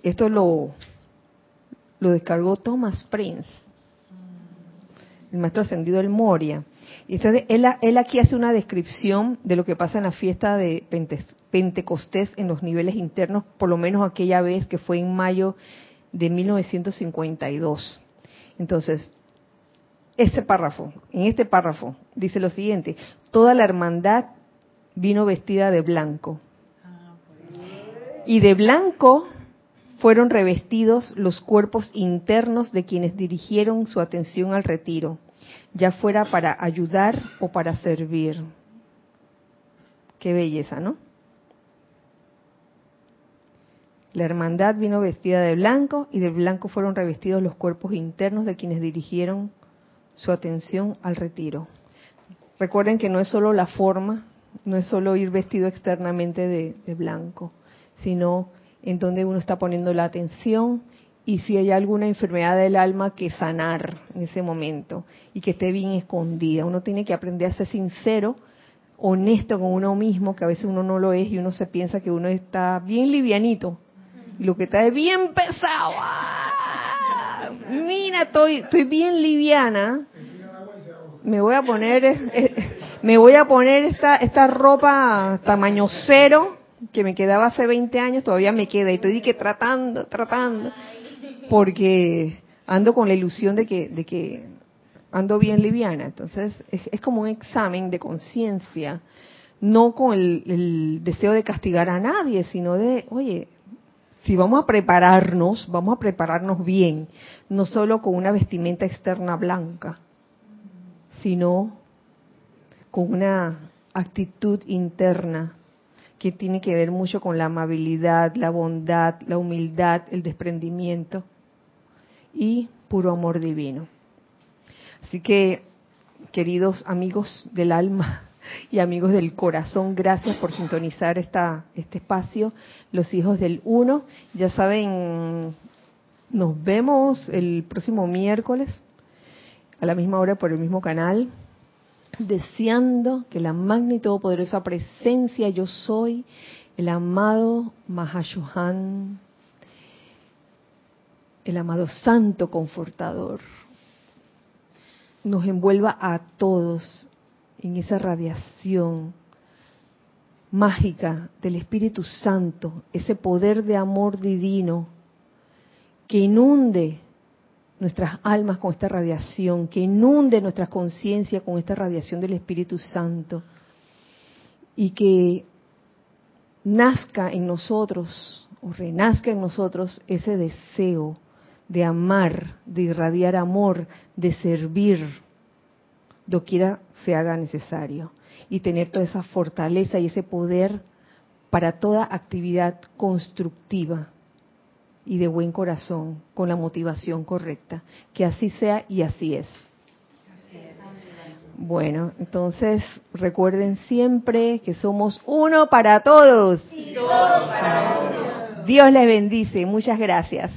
esto lo, lo descargó Thomas Prince, el maestro ascendido del Moria. Y entonces él, él, aquí hace una descripción de lo que pasa en la fiesta de Pentecostés en los niveles internos, por lo menos aquella vez que fue en mayo de 1952. Entonces, ese párrafo, en este párrafo, dice lo siguiente, toda la hermandad vino vestida de blanco. Y de blanco fueron revestidos los cuerpos internos de quienes dirigieron su atención al retiro ya fuera para ayudar o para servir. Qué belleza, ¿no? La hermandad vino vestida de blanco y de blanco fueron revestidos los cuerpos internos de quienes dirigieron su atención al retiro. Recuerden que no es solo la forma, no es solo ir vestido externamente de, de blanco, sino en donde uno está poniendo la atención y si hay alguna enfermedad del alma que sanar en ese momento y que esté bien escondida. Uno tiene que aprender a ser sincero, honesto con uno mismo, que a veces uno no lo es y uno se piensa que uno está bien livianito y lo que está es bien pesado. ¡Ah! Mira, estoy, estoy bien liviana. Me voy a poner, me voy a poner esta, esta ropa tamaño cero que me quedaba hace 20 años, todavía me queda. Y estoy que tratando, tratando. Porque ando con la ilusión de que, de que ando bien liviana. Entonces, es, como un examen de conciencia, no con el, deseo de castigar a nadie, sino de, oye, si vamos a prepararnos, vamos a prepararnos bien, no solo con una vestimenta externa blanca, sino con una actitud interna que tiene que ver mucho con la amabilidad, la bondad, la humildad, el desprendimiento y puro amor divino. Así que, queridos amigos del alma y amigos del corazón, gracias por sintonizar esta, este espacio, los hijos del uno. Ya saben, nos vemos el próximo miércoles a la misma hora por el mismo canal, deseando que la magna y todopoderosa presencia yo soy, el amado Mahashohan, el amado Santo Confortador, nos envuelva a todos en esa radiación mágica del Espíritu Santo, ese poder de amor divino que inunde nuestras almas con esta radiación, que inunde nuestra conciencia con esta radiación del Espíritu Santo y que nazca en nosotros o renazca en nosotros ese deseo de amar, de irradiar amor, de servir, doquiera se haga necesario, y tener toda esa fortaleza y ese poder para toda actividad constructiva y de buen corazón, con la motivación correcta. Que así sea y así es. Bueno, entonces recuerden siempre que somos uno para todos. Dios les bendice. Muchas gracias.